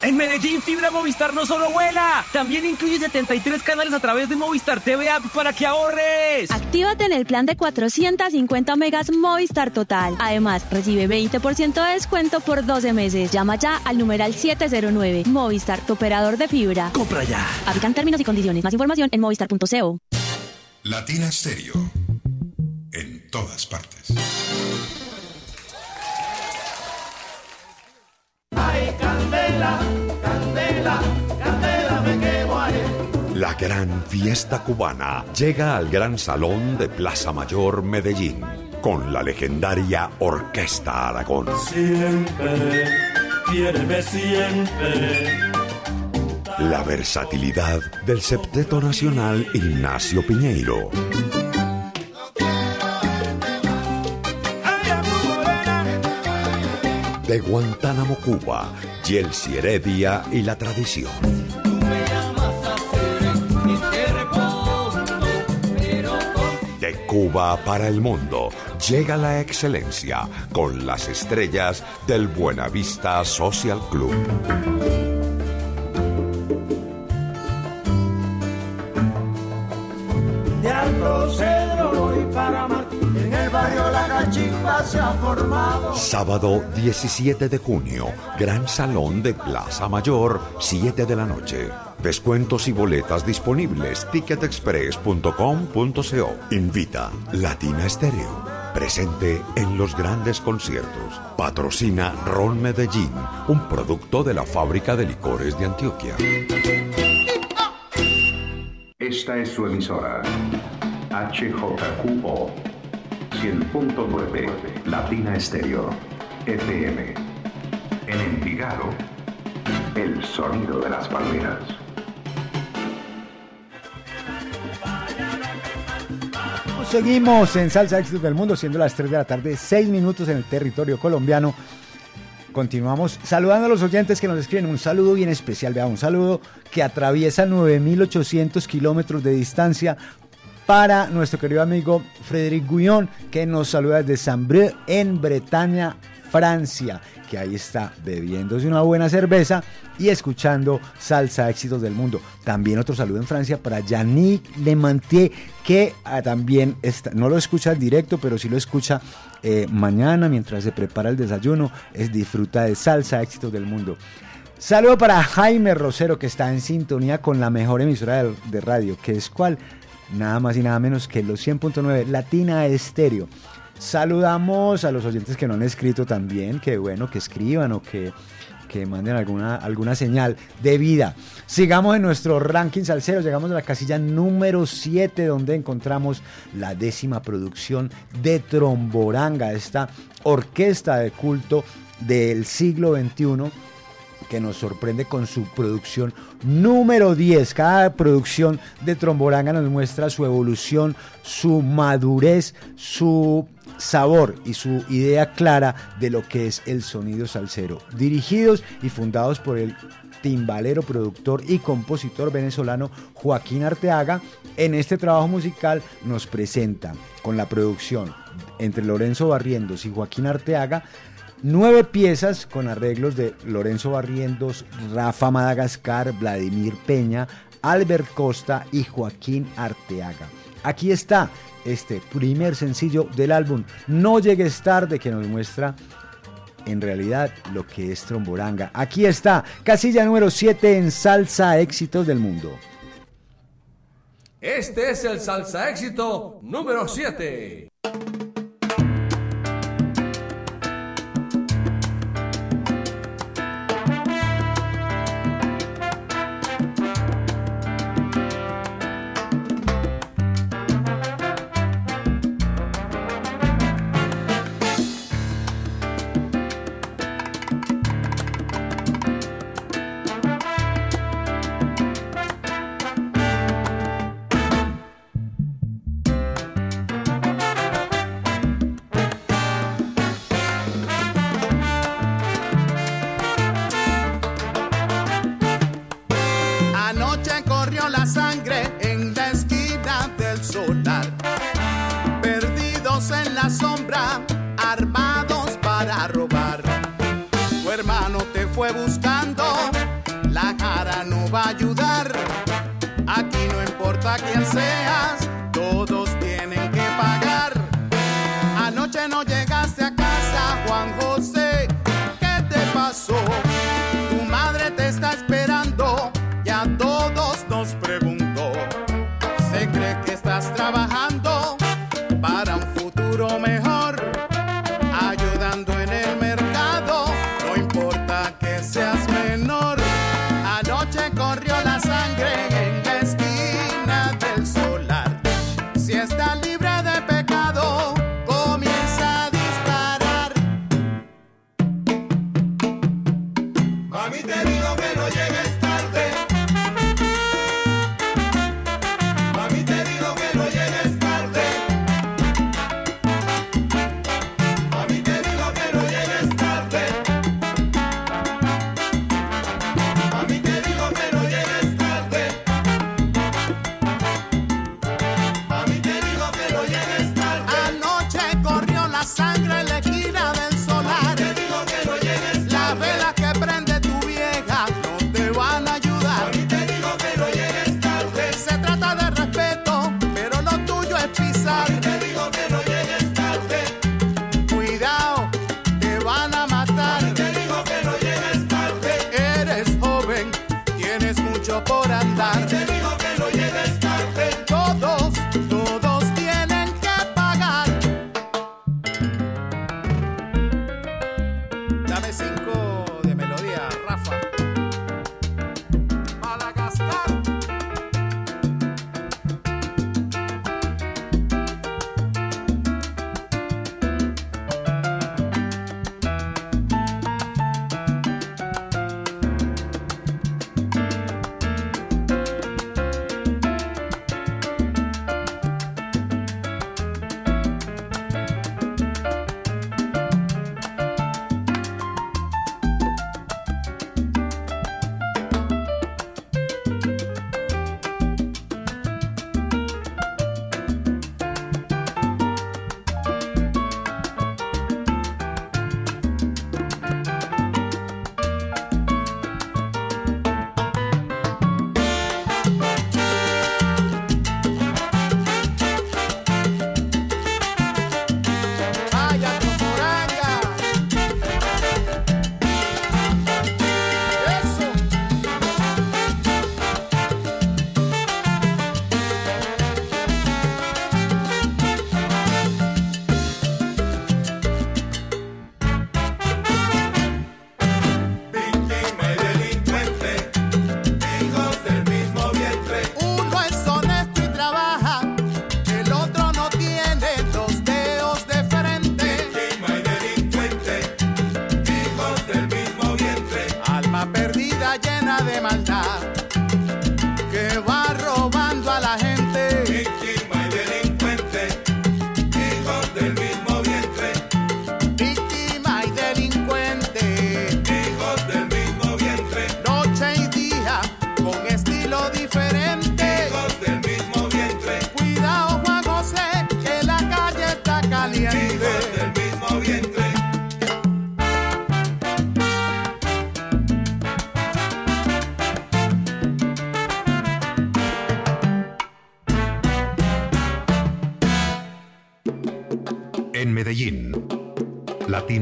En Medellín, Fibra Movistar no solo vuela, también incluye 73 canales a través de Movistar TV App para que ahorres. Actívate en el plan de 450 megas Movistar Total. Además, recibe 20% de descuento por 12 meses. Llama ya al numeral 709. Movistar, tu operador de fibra. Compra ya. Aplican términos y condiciones. Más información en movistar.co. Latina Stereo. En todas partes. Candela, candela, candela, me quemo ahí. La gran fiesta cubana llega al Gran Salón de Plaza Mayor Medellín con la legendaria Orquesta Aragón. Siempre, quiéreme siempre. La versatilidad del septeto nacional Ignacio Piñeiro. De Guantánamo, Cuba, Yelsi Heredia y la tradición. De Cuba para el mundo llega la excelencia con las estrellas del Buenavista Social Club. Sábado 17 de junio, Gran Salón de Plaza Mayor, 7 de la noche. Descuentos y boletas disponibles. Ticketexpress.com.co. Invita Latina Estéreo. Presente en los grandes conciertos. Patrocina Ron Medellín, un producto de la fábrica de licores de Antioquia. Esta es su emisora. HJQO 100.9 Latina Estéreo FM. En Envigado, el sonido de las palmeras. Seguimos en Salsa Éxitos del Mundo, siendo las 3 de la tarde, 6 minutos en el territorio colombiano. Continuamos saludando a los oyentes que nos escriben un saludo bien especial, vea, un saludo que atraviesa 9.800 kilómetros de distancia para nuestro querido amigo Frédéric Guillón, que nos saluda desde Saint-Brieuc en Bretaña, Francia, que ahí está bebiéndose una buena cerveza y escuchando Salsa Éxitos del Mundo. También otro saludo en Francia para Yannick Lemantier, que ah, también está, no lo escucha en directo, pero sí lo escucha eh, mañana mientras se prepara el desayuno. Es disfruta de Salsa Éxitos del Mundo. Saludo para Jaime Rosero, que está en sintonía con la mejor emisora de, de radio, que es cuál? Nada más y nada menos que los 100.9 Latina Estéreo. Saludamos a los oyentes que no han escrito también, que bueno, que escriban o que, que manden alguna, alguna señal de vida. Sigamos en nuestro ranking salsero, llegamos a la casilla número 7 donde encontramos la décima producción de Tromboranga, esta orquesta de culto del siglo XXI que nos sorprende con su producción número 10. Cada producción de Tromboranga nos muestra su evolución, su madurez, su sabor y su idea clara de lo que es el sonido salsero. Dirigidos y fundados por el timbalero, productor y compositor venezolano Joaquín Arteaga, en este trabajo musical nos presenta con la producción entre Lorenzo Barrientos y Joaquín Arteaga nueve piezas con arreglos de Lorenzo Barrientos, Rafa Madagascar, Vladimir Peña, Albert Costa y Joaquín Arteaga. Aquí está este primer sencillo del álbum No llegues tarde que nos muestra en realidad lo que es Tromboranga. Aquí está, casilla número 7 en Salsa Éxitos del Mundo. Este es el salsa éxito número 7.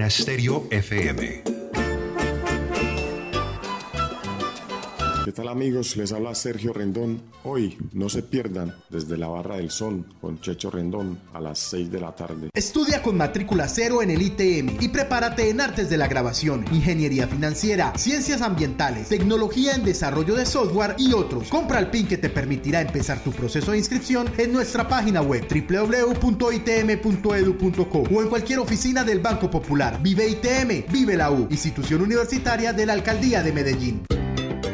Stereo FM. Amigos? Les habla Sergio Rendón. Hoy no se pierdan desde la Barra del Sol con Checho Rendón a las 6 de la tarde. Estudia con matrícula cero en el ITM y prepárate en artes de la grabación, ingeniería financiera, ciencias ambientales, tecnología en desarrollo de software y otros. Compra el PIN que te permitirá empezar tu proceso de inscripción en nuestra página web www.itm.edu.co o en cualquier oficina del Banco Popular. Vive ITM, vive la U, institución universitaria de la Alcaldía de Medellín.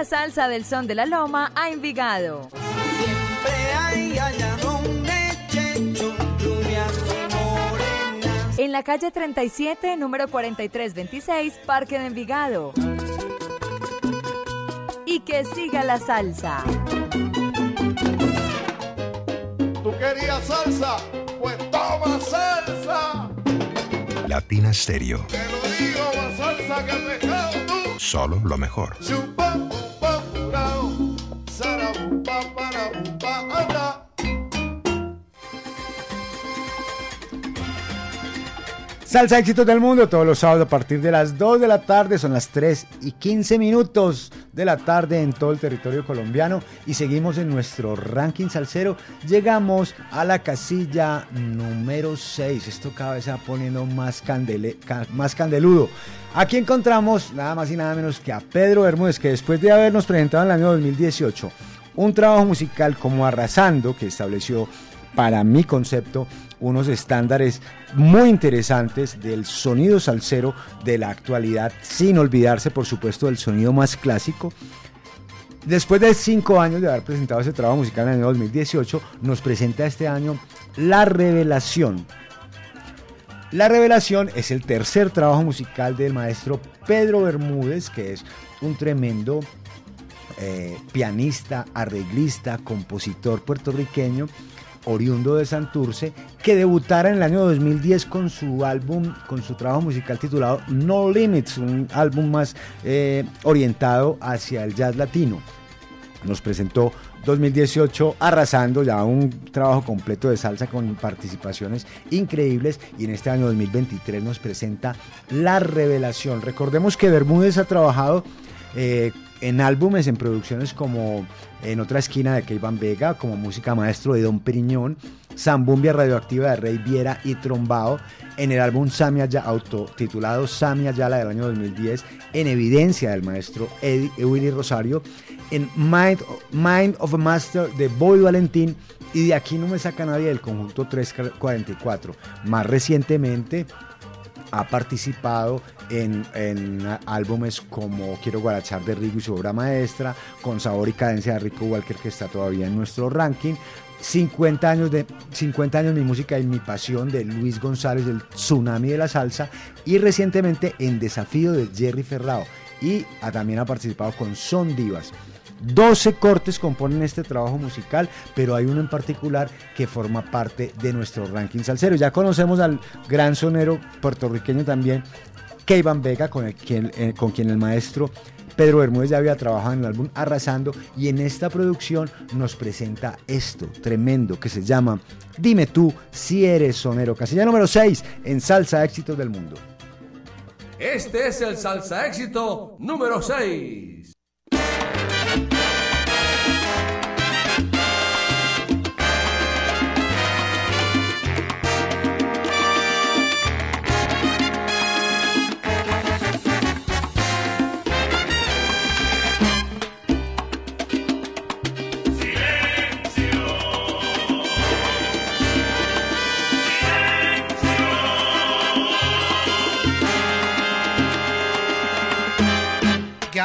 La salsa del son de la loma a Envigado. Siempre hay allá donde Checho, rubias y morenas. En la calle 37, número 4326, Parque de Envigado. Y que siga la salsa. ¿Tú querías salsa? Pues toma salsa. Latina Stereo. Te lo digo, más salsa que pescado tú. Solo lo mejor. Chupa, Salsa éxitos del mundo todos los sábados a partir de las 2 de la tarde, son las 3 y 15 minutos de la tarde en todo el territorio colombiano y seguimos en nuestro ranking salsero. Llegamos a la casilla número 6, esto cada vez se va poniendo más, candele, ca- más candeludo. Aquí encontramos nada más y nada menos que a Pedro Bermúdez, que después de habernos presentado en el año 2018 un trabajo musical como Arrasando, que estableció para mi concepto unos estándares muy interesantes del sonido salsero de la actualidad, sin olvidarse por supuesto del sonido más clásico. Después de cinco años de haber presentado ese trabajo musical en el año 2018, nos presenta este año La Revelación. La Revelación es el tercer trabajo musical del maestro Pedro Bermúdez, que es un tremendo eh, pianista, arreglista, compositor puertorriqueño, oriundo de Santurce, que debutara en el año 2010 con su álbum, con su trabajo musical titulado No Limits, un álbum más eh, orientado hacia el jazz latino. Nos presentó 2018 arrasando ya un trabajo completo de salsa con participaciones increíbles y en este año 2023 nos presenta La Revelación. Recordemos que Bermúdez ha trabajado eh, en álbumes, en producciones como En otra esquina de Keivan Vega, como música maestro de Don Periñón, Zambumbia Radioactiva de Rey Viera y Trombao, en el álbum Samia Ya autotitulado Samia Yala del año 2010, en evidencia del maestro Eddie, Willy Rosario, en Mind, Mind of a Master de Boy Valentín y de aquí no me saca nadie del conjunto 344. Más recientemente ha participado en, en álbumes como Quiero Guarachar de Rigo y su obra maestra, con Sabor y Cadencia de Rico Walker que está todavía en nuestro ranking. 50 años de 50 años mi música y mi pasión de Luis González del Tsunami de la Salsa y recientemente en Desafío de Jerry Ferrao y ha- también ha participado con Son Divas. 12 cortes componen este trabajo musical, pero hay uno en particular que forma parte de nuestro ranking salsero. Ya conocemos al gran sonero puertorriqueño también, Keivan Vega, con, quien, eh, con quien el maestro Pedro Bermúdez ya había trabajado en el álbum Arrasando y en esta producción nos presenta esto tremendo que se llama Dime tú si eres sonero. Casilla número 6 en Salsa Éxitos del Mundo. Este es el salsa éxito número 6.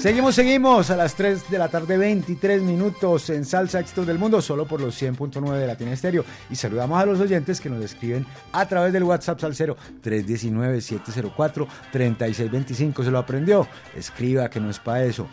Seguimos, seguimos a las 3 de la tarde, 23 minutos en Salsa Éxitos del Mundo, solo por los 100.9 de Latina Estéreo. Y saludamos a los oyentes que nos escriben a través del WhatsApp Salcero 319-704-3625. Se lo aprendió. Escriba que no es para eso.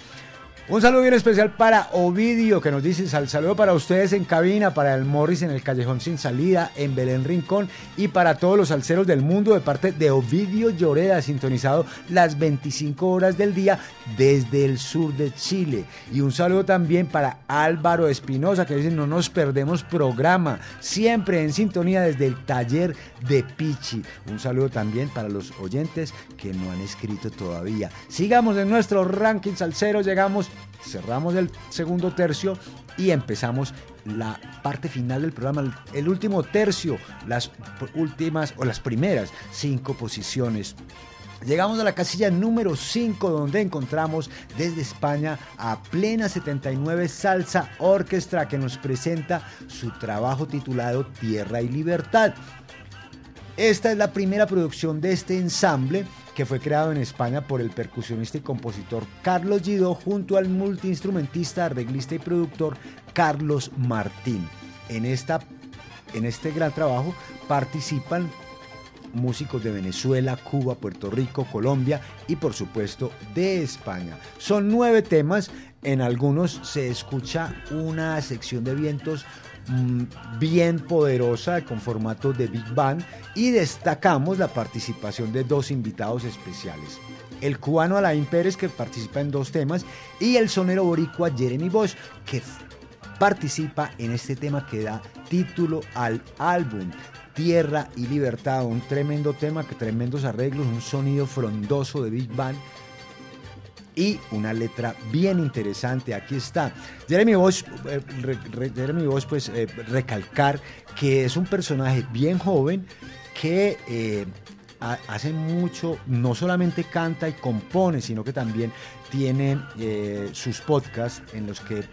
Un saludo bien especial para Ovidio, que nos dice sal saludo para ustedes en cabina, para el Morris en el Callejón Sin Salida, en Belén Rincón, y para todos los salseros del mundo de parte de Ovidio Lloreda, sintonizado las 25 horas del día desde el sur de Chile. Y un saludo también para Álvaro Espinosa, que dice no nos perdemos programa, siempre en sintonía desde el taller de Pichi. Un saludo también para los oyentes que no han escrito todavía. Sigamos en nuestro ranking salsero, llegamos cerramos el segundo tercio y empezamos la parte final del programa, el último tercio, las últimas o las primeras cinco posiciones. Llegamos a la casilla número 5 donde encontramos desde España a Plena 79 Salsa Orquestra que nos presenta su trabajo titulado Tierra y Libertad. Esta es la primera producción de este ensamble que fue creado en España por el percusionista y compositor Carlos Gido junto al multiinstrumentista, arreglista y productor Carlos Martín. En, esta, en este gran trabajo participan músicos de Venezuela, Cuba, Puerto Rico, Colombia y por supuesto de España. Son nueve temas, en algunos se escucha una sección de vientos bien poderosa con formato de Big Band y destacamos la participación de dos invitados especiales. El cubano Alain Pérez que participa en dos temas y el sonero boricua Jeremy Bosch que participa en este tema que da título al álbum. Tierra y Libertad, un tremendo tema, tremendos arreglos, un sonido frondoso de Big Band y una letra bien interesante. Aquí está. Jeremy Bosch, eh, Jeremy pues eh, recalcar que es un personaje bien joven que eh, hace mucho, no solamente canta y compone, sino que también tiene sus podcasts en los que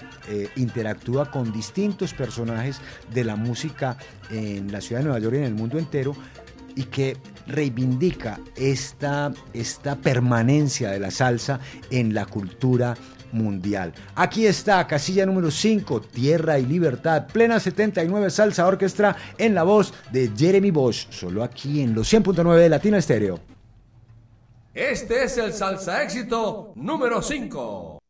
interactúa con distintos personajes de la música en la ciudad de Nueva York y en el mundo entero y que reivindica esta, esta permanencia de la salsa en la cultura mundial. Aquí está, casilla número 5, Tierra y Libertad, plena 79 Salsa Orquestra en la voz de Jeremy Bosch, solo aquí en los 100.9 de Latina Estéreo. Este es el salsa éxito número 5.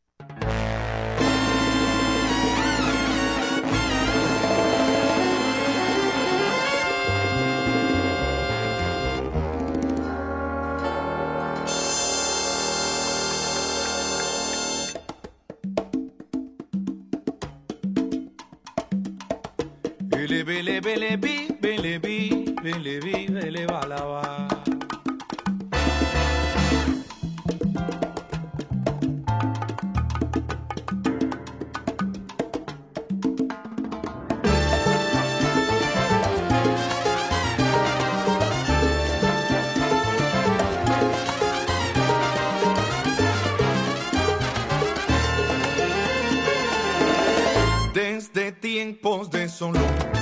Bele bele bele bi bele bi bele tiempos de solo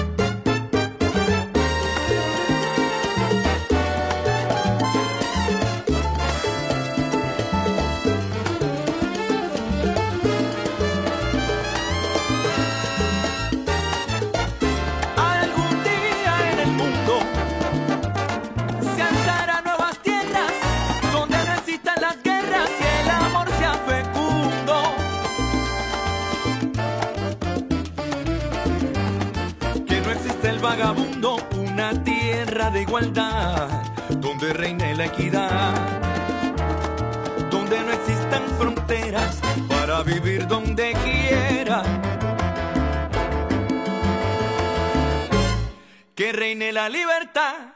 de igualdad donde reine la equidad, donde no existan fronteras para vivir donde quiera. que reine la libertad.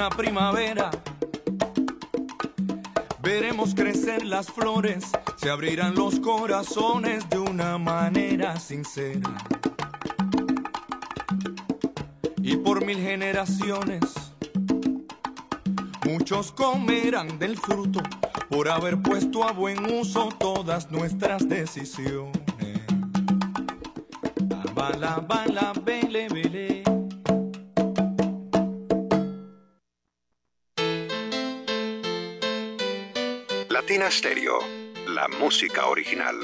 Una primavera. Veremos crecer las flores, se abrirán los corazones de una manera sincera. Y por mil generaciones, muchos comerán del fruto por haber puesto a buen uso todas nuestras decisiones. Bala, bala, bele, bele. Latina Stereo, la música original.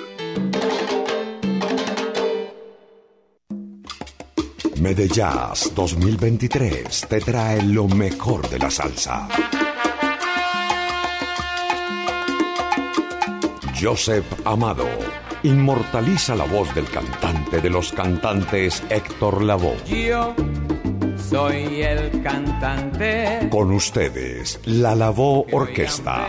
Medellas 2023 te trae lo mejor de la salsa. Joseph Amado inmortaliza la voz del cantante de los cantantes Héctor Lavoe. Yo soy el cantante. Con ustedes, la Lavoe Orquesta.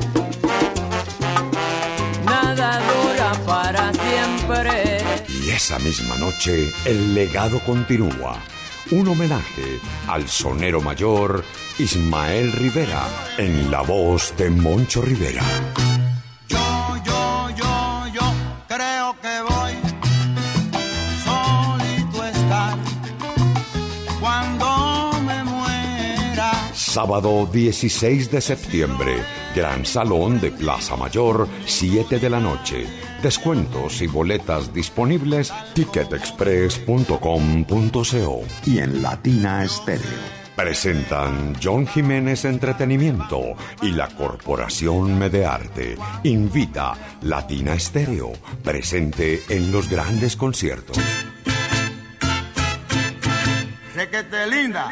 Para siempre. Y esa misma noche, el legado continúa. Un homenaje al sonero mayor Ismael Rivera en la voz de Moncho Rivera. Yo, yo, yo, yo creo que voy solito a estar cuando me muera. Sábado 16 de septiembre, Gran Salón de Plaza Mayor, 7 de la noche. Descuentos y boletas disponibles ticketexpress.com.co y en Latina Estéreo. Presentan John Jiménez Entretenimiento y la Corporación Medearte. Invita Latina Estéreo, presente en los grandes conciertos. Requete linda.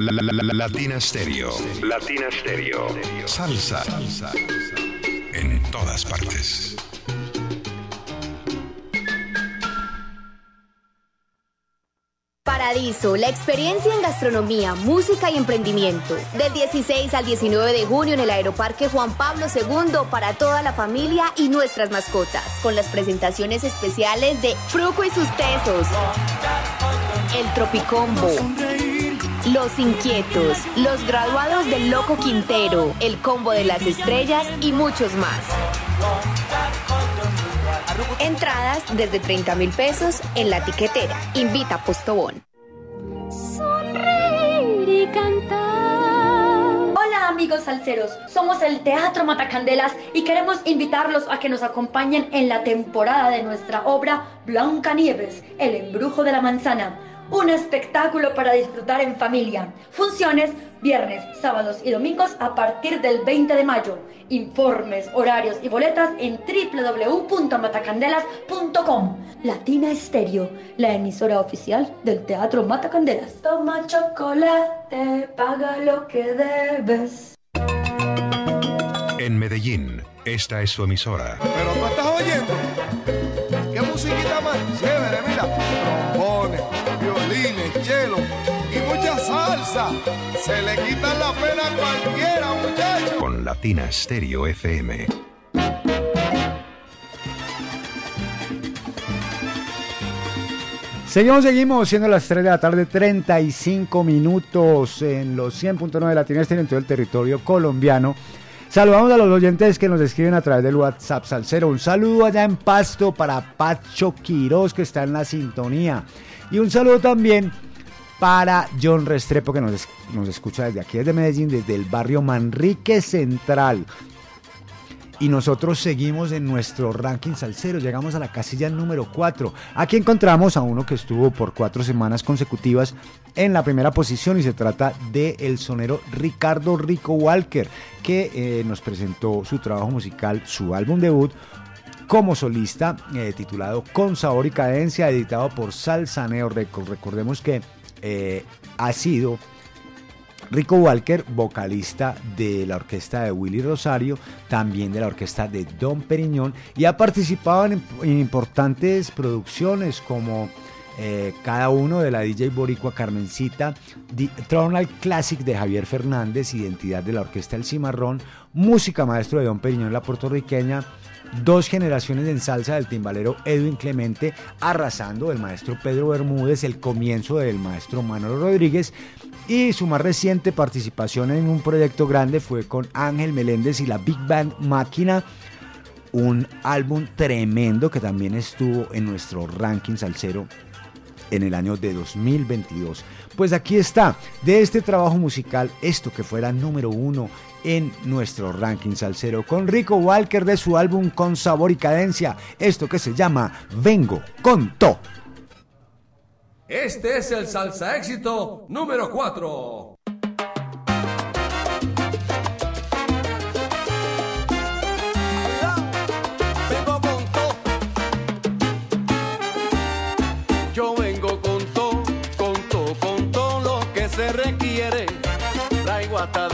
La, la, la, la- Latina Stereo. Latina Stereo. Salsa. En todas partes. Paradiso, la experiencia en gastronomía, música y emprendimiento. Del 16 al 19 de junio en el Aeroparque Juan Pablo II para toda la familia y nuestras mascotas, con las presentaciones especiales de Fruco y sus tesos, El Tropicombo, Los Inquietos, Los Graduados del Loco Quintero, El Combo de las Estrellas y muchos más. Entradas desde 30 mil pesos en la tiquetera. Invita a Postobón. Sonreír y cantar. Hola amigos salseros, somos el Teatro Matacandelas y queremos invitarlos a que nos acompañen en la temporada de nuestra obra Blanca Nieves, El embrujo de la manzana. Un espectáculo para disfrutar en familia. Funciones viernes, sábados y domingos a partir del 20 de mayo. Informes, horarios y boletas en www.matacandelas.com. Latina Estéreo, la emisora oficial del Teatro Matacandelas. Toma chocolate, paga lo que debes. En Medellín, esta es su emisora. Pero tú estás oyendo. ¿Qué musiquita más chévere? Mira, y mucha salsa. Se le quita la pena a cualquiera, muchacho. Con Latina Stereo FM. Seguimos, seguimos, siendo las 3 de la tarde, 35 minutos en los 100.9 de Latina Estéreo en todo el territorio colombiano. Saludamos a los oyentes que nos escriben a través del WhatsApp Salcero. Un saludo allá en Pasto para Pacho Quiroz, que está en la sintonía. Y un saludo también para John Restrepo, que nos, nos escucha desde aquí, desde Medellín, desde el barrio Manrique Central. Y nosotros seguimos en nuestro ranking salsero, llegamos a la casilla número 4. Aquí encontramos a uno que estuvo por cuatro semanas consecutivas en la primera posición y se trata de sonero Ricardo Rico Walker, que eh, nos presentó su trabajo musical, su álbum debut como solista, eh, titulado Con Sabor y Cadencia, editado por Salsaneo Records. Recordemos que eh, ha sido Rico Walker, vocalista de la orquesta de Willy Rosario, también de la orquesta de Don Periñón, y ha participado en, importantes producciones como eh, cada uno de la DJ Boricua Carmencita, The Tronal Classic de Javier Fernández, Identidad de la Orquesta El Cimarrón, Música Maestro de Don Periñón, la puertorriqueña, Dos generaciones en salsa del timbalero Edwin Clemente, arrasando del maestro Pedro Bermúdez, el comienzo del maestro Manolo Rodríguez y su más reciente participación en un proyecto grande fue con Ángel Meléndez y la Big Band Máquina, un álbum tremendo que también estuvo en nuestro ranking salsero en el año de 2022. Pues aquí está, de este trabajo musical, esto que fuera número uno en nuestro ranking salsero, con Rico Walker de su álbum Con Sabor y Cadencia, esto que se llama Vengo con To. Este es el salsa éxito número 4. Vengo con todo. Yo vengo con todo, con todo, con todo lo que se requiere. Traigo hasta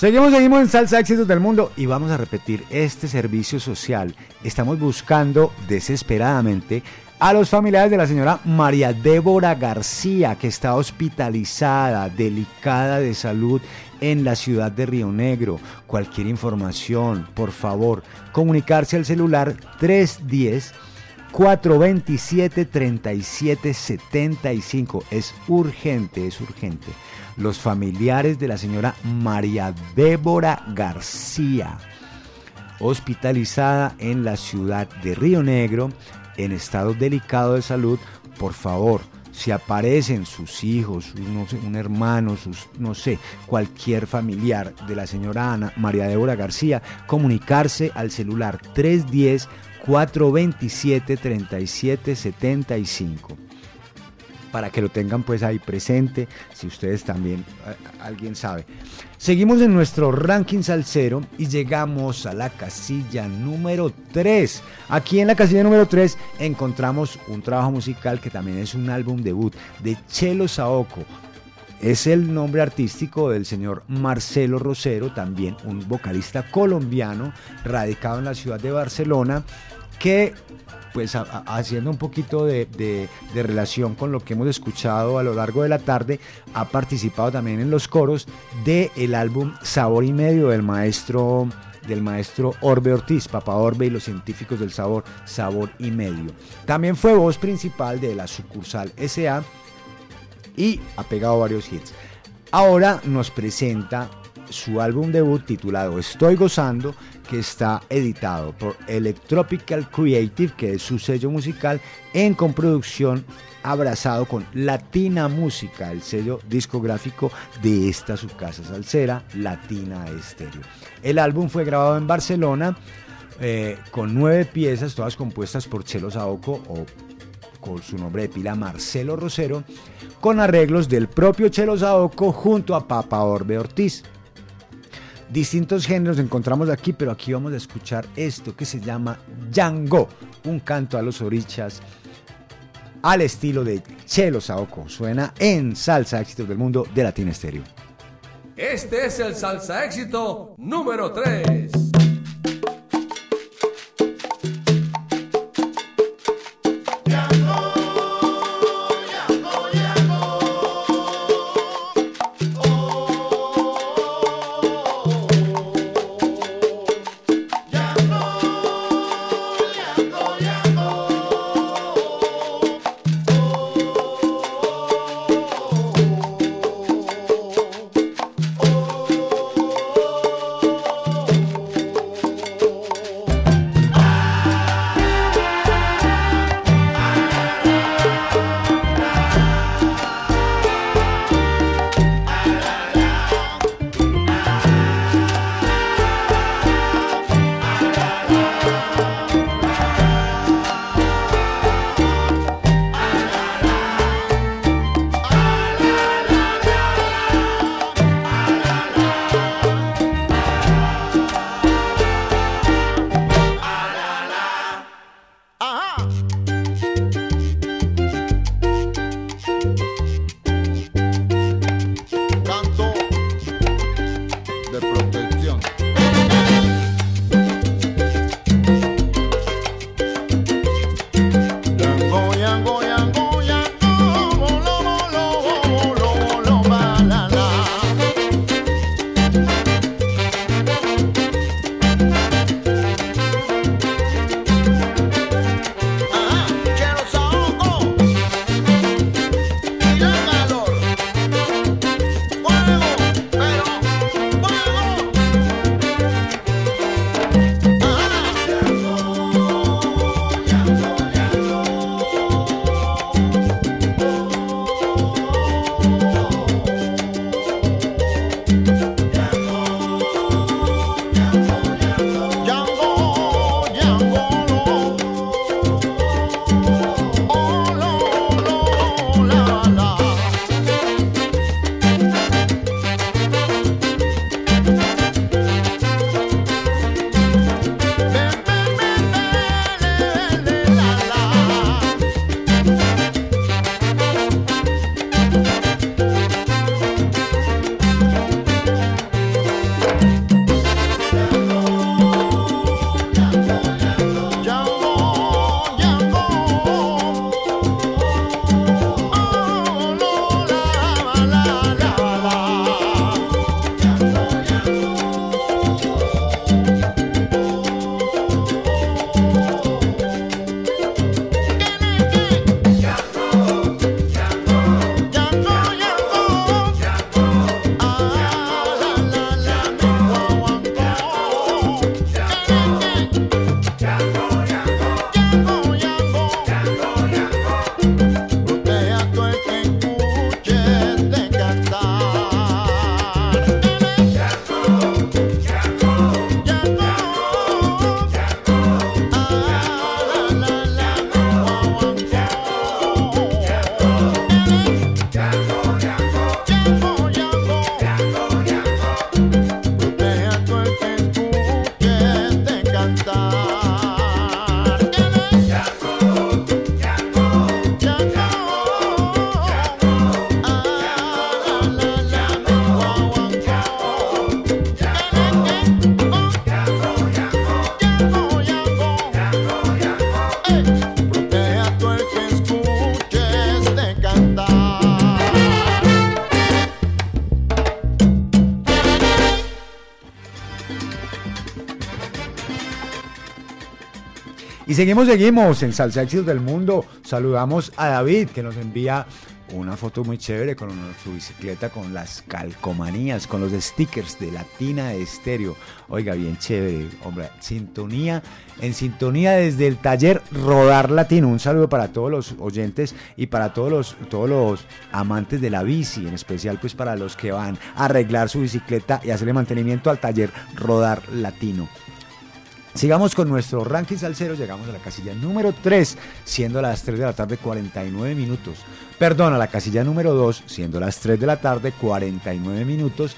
Seguimos, seguimos en Salsa Éxitos del Mundo y vamos a repetir este servicio social. Estamos buscando desesperadamente a los familiares de la señora María Débora García, que está hospitalizada, delicada de salud en la ciudad de Río Negro. Cualquier información, por favor, comunicarse al celular 310 427 3775. Es urgente, es urgente. Los familiares de la señora María Débora García, hospitalizada en la ciudad de Río Negro, en estado delicado de salud, por favor, si aparecen sus hijos, sus, un hermano, sus, no sé, cualquier familiar de la señora Ana María Débora García, comunicarse al celular 310 427 3775 para que lo tengan pues ahí presente, si ustedes también, alguien sabe. Seguimos en nuestro ranking salsero y llegamos a la casilla número 3. Aquí en la casilla número 3 encontramos un trabajo musical que también es un álbum debut de Chelo Saoko. es el nombre artístico del señor Marcelo Rosero, también un vocalista colombiano radicado en la ciudad de Barcelona, que pues haciendo un poquito de, de- de relación con lo que hemos escuchado a lo largo de la tarde, ha participado también en los coros del el álbum Sabor y Medio del maestro del maestro Orbe Ortiz, Papa Orbe y los científicos del sabor, Sabor y Medio. También fue voz principal de la sucursal SA y ha pegado varios hits. Ahora nos presenta su álbum debut titulado Estoy Gozando, que está editado por Electropical Creative, que es su sello musical, en comproducción abrazado con Latina Música, el sello discográfico de esta su casa salsera, Latina Estéreo. El álbum fue grabado en Barcelona eh, con nueve piezas, todas compuestas por Chelo Saoco o con su nombre de pila Marcelo Rosero, con arreglos del propio Chelo Saoco junto a Papa Orbe Ortiz. Distintos géneros encontramos aquí, pero aquí vamos a escuchar esto que se llama Django, un canto a los orichas al estilo de Chelo Saoco. Suena en Salsa Éxitos del Mundo de Latina Estéreo. Este es el salsa éxito número 3. Seguimos, seguimos en Salsa Éxitos del Mundo. Saludamos a David que nos envía una foto muy chévere con su bicicleta, con las calcomanías, con los stickers de Latina Estéreo. Oiga, bien chévere, hombre. Sintonía, en sintonía desde el taller Rodar Latino. Un saludo para todos los oyentes y para todos los, todos los amantes de la bici, en especial pues para los que van a arreglar su bicicleta y hacerle mantenimiento al taller Rodar Latino. Sigamos con nuestro ranking salsero, llegamos a la casilla número 3, siendo las 3 de la tarde 49 minutos. Perdón, a la casilla número 2, siendo las 3 de la tarde 49 minutos.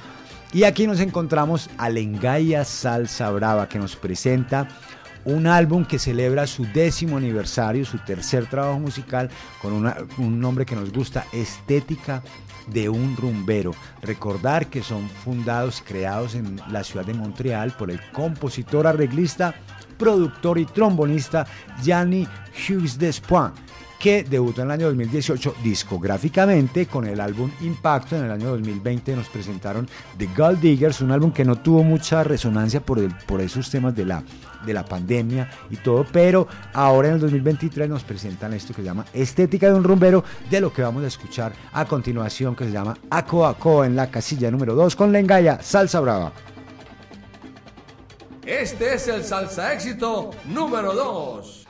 Y aquí nos encontramos a Lengaya Salsa Brava, que nos presenta un álbum que celebra su décimo aniversario, su tercer trabajo musical, con un nombre que nos gusta, Estética de un rumbero. Recordar que son fundados, creados en la ciudad de Montreal por el compositor, arreglista, productor y trombonista Gianni Hughes Despoint que debutó en el año 2018 discográficamente con el álbum Impacto. En el año 2020 nos presentaron The Gold Diggers, un álbum que no tuvo mucha resonancia por, por esos temas de la, de la pandemia y todo, pero ahora en el 2023 nos presentan esto que se llama Estética de un rumbero, de lo que vamos a escuchar a continuación, que se llama Aco Aco en la casilla número 2 con Lengaya, Salsa Brava. Este es el salsa éxito número 2.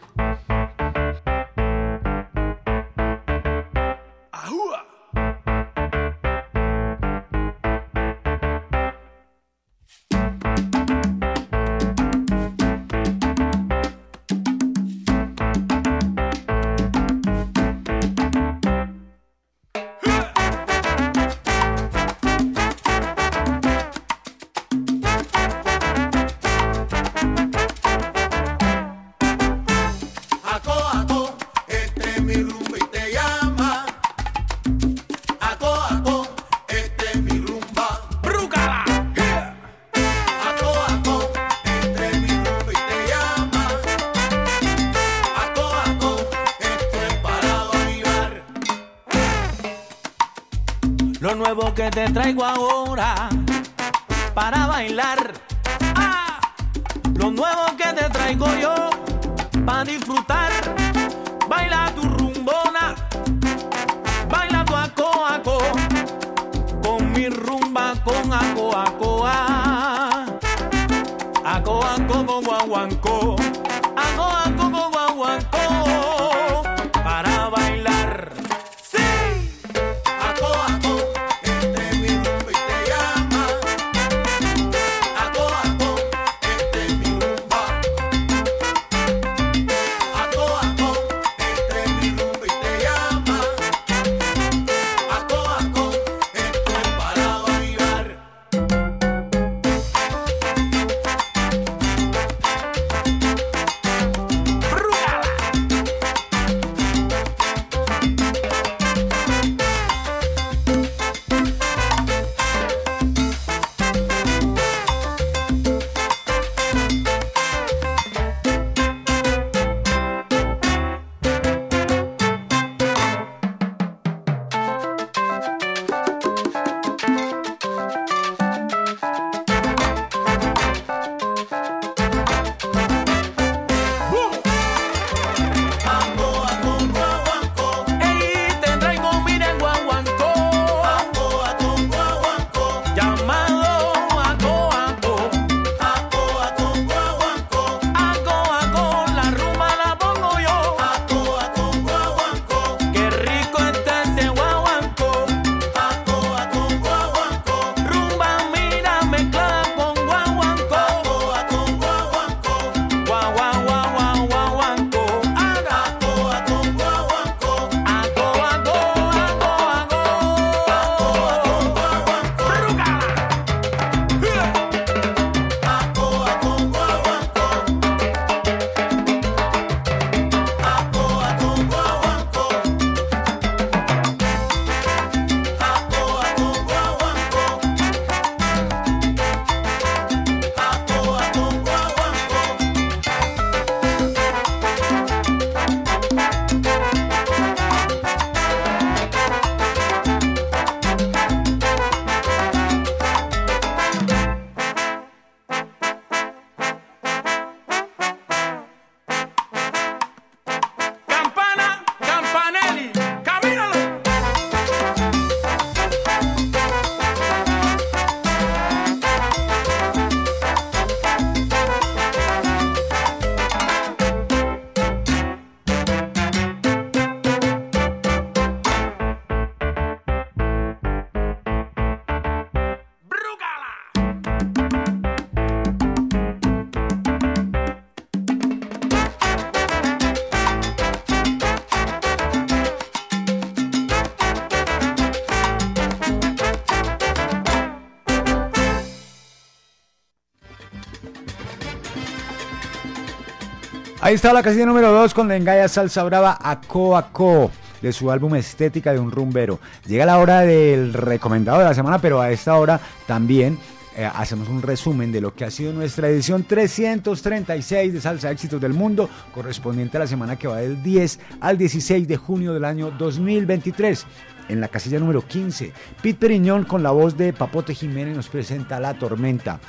Ahí está la casilla número 2 con la engaya Salsa Brava Aco Aco de su álbum Estética de un Rumbero. Llega la hora del recomendado de la semana, pero a esta hora también eh, hacemos un resumen de lo que ha sido nuestra edición 336 de Salsa Éxitos del Mundo, correspondiente a la semana que va del 10 al 16 de junio del año 2023. En la casilla número 15, Pete Periñón con la voz de Papote Jiménez nos presenta La Tormenta.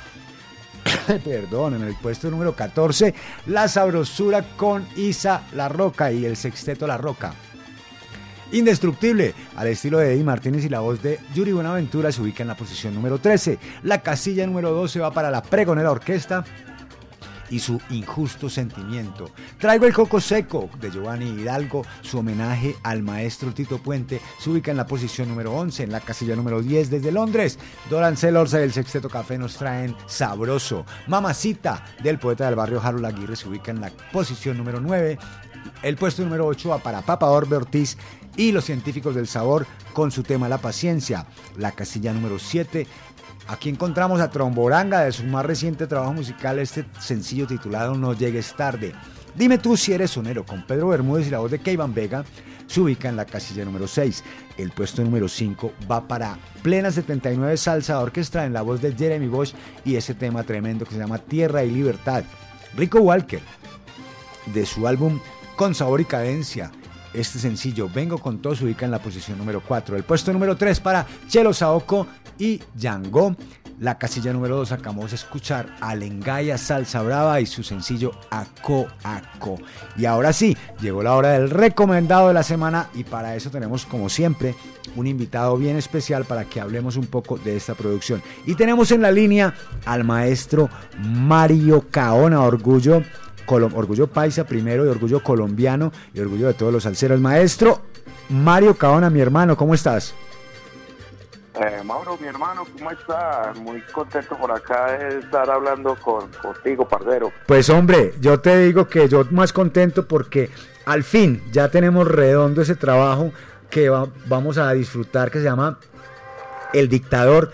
Perdón, en el puesto número 14, La Sabrosura con Isa La Roca y el Sexteto La Roca. Indestructible, al estilo de Eddie Martínez y la voz de Yuri Buenaventura se ubica en la posición número 13. La casilla número 12 va para la Pregonera Orquesta y su injusto sentimiento. Traigo el coco seco de Giovanni Hidalgo, su homenaje al maestro Tito Puente, se ubica en la posición número 11, en la casilla número 10 desde Londres. Doran Celorza del Sexteto Café nos traen Sabroso. Mamacita del poeta del barrio Harold Aguirre se ubica en la posición número 9. El puesto número 8 va para Papa Orbe Ortiz y los científicos del sabor con su tema La paciencia. La casilla número 7. Aquí encontramos a Tromboranga de su más reciente trabajo musical, este sencillo titulado No llegues tarde. Dime tú si eres sonero con Pedro Bermúdez y la voz de Keivan Vega se ubica en la casilla número 6. El puesto número 5 va para Plena 79 Salsa Orquestra en la voz de Jeremy Bosch y ese tema tremendo que se llama Tierra y Libertad. Rico Walker de su álbum Con Sabor y Cadencia este sencillo, Vengo con todo, se ubica en la posición número 4. El puesto número 3 para Chelo Saoko y Django. La casilla número 2 acabamos de escuchar a Lengaya Salsa Brava y su sencillo Aco Aco. Y ahora sí, llegó la hora del recomendado de la semana y para eso tenemos como siempre un invitado bien especial para que hablemos un poco de esta producción. Y tenemos en la línea al maestro Mario Caona Orgullo Orgullo Paisa primero y Orgullo Colombiano y Orgullo de todos los salseros. Maestro Mario Caona, mi hermano, ¿cómo estás? Eh, Mauro, mi hermano, ¿cómo estás? Muy contento por acá de estar hablando con, contigo, Pardero. Pues hombre, yo te digo que yo más contento porque al fin ya tenemos redondo ese trabajo que vamos a disfrutar que se llama El Dictador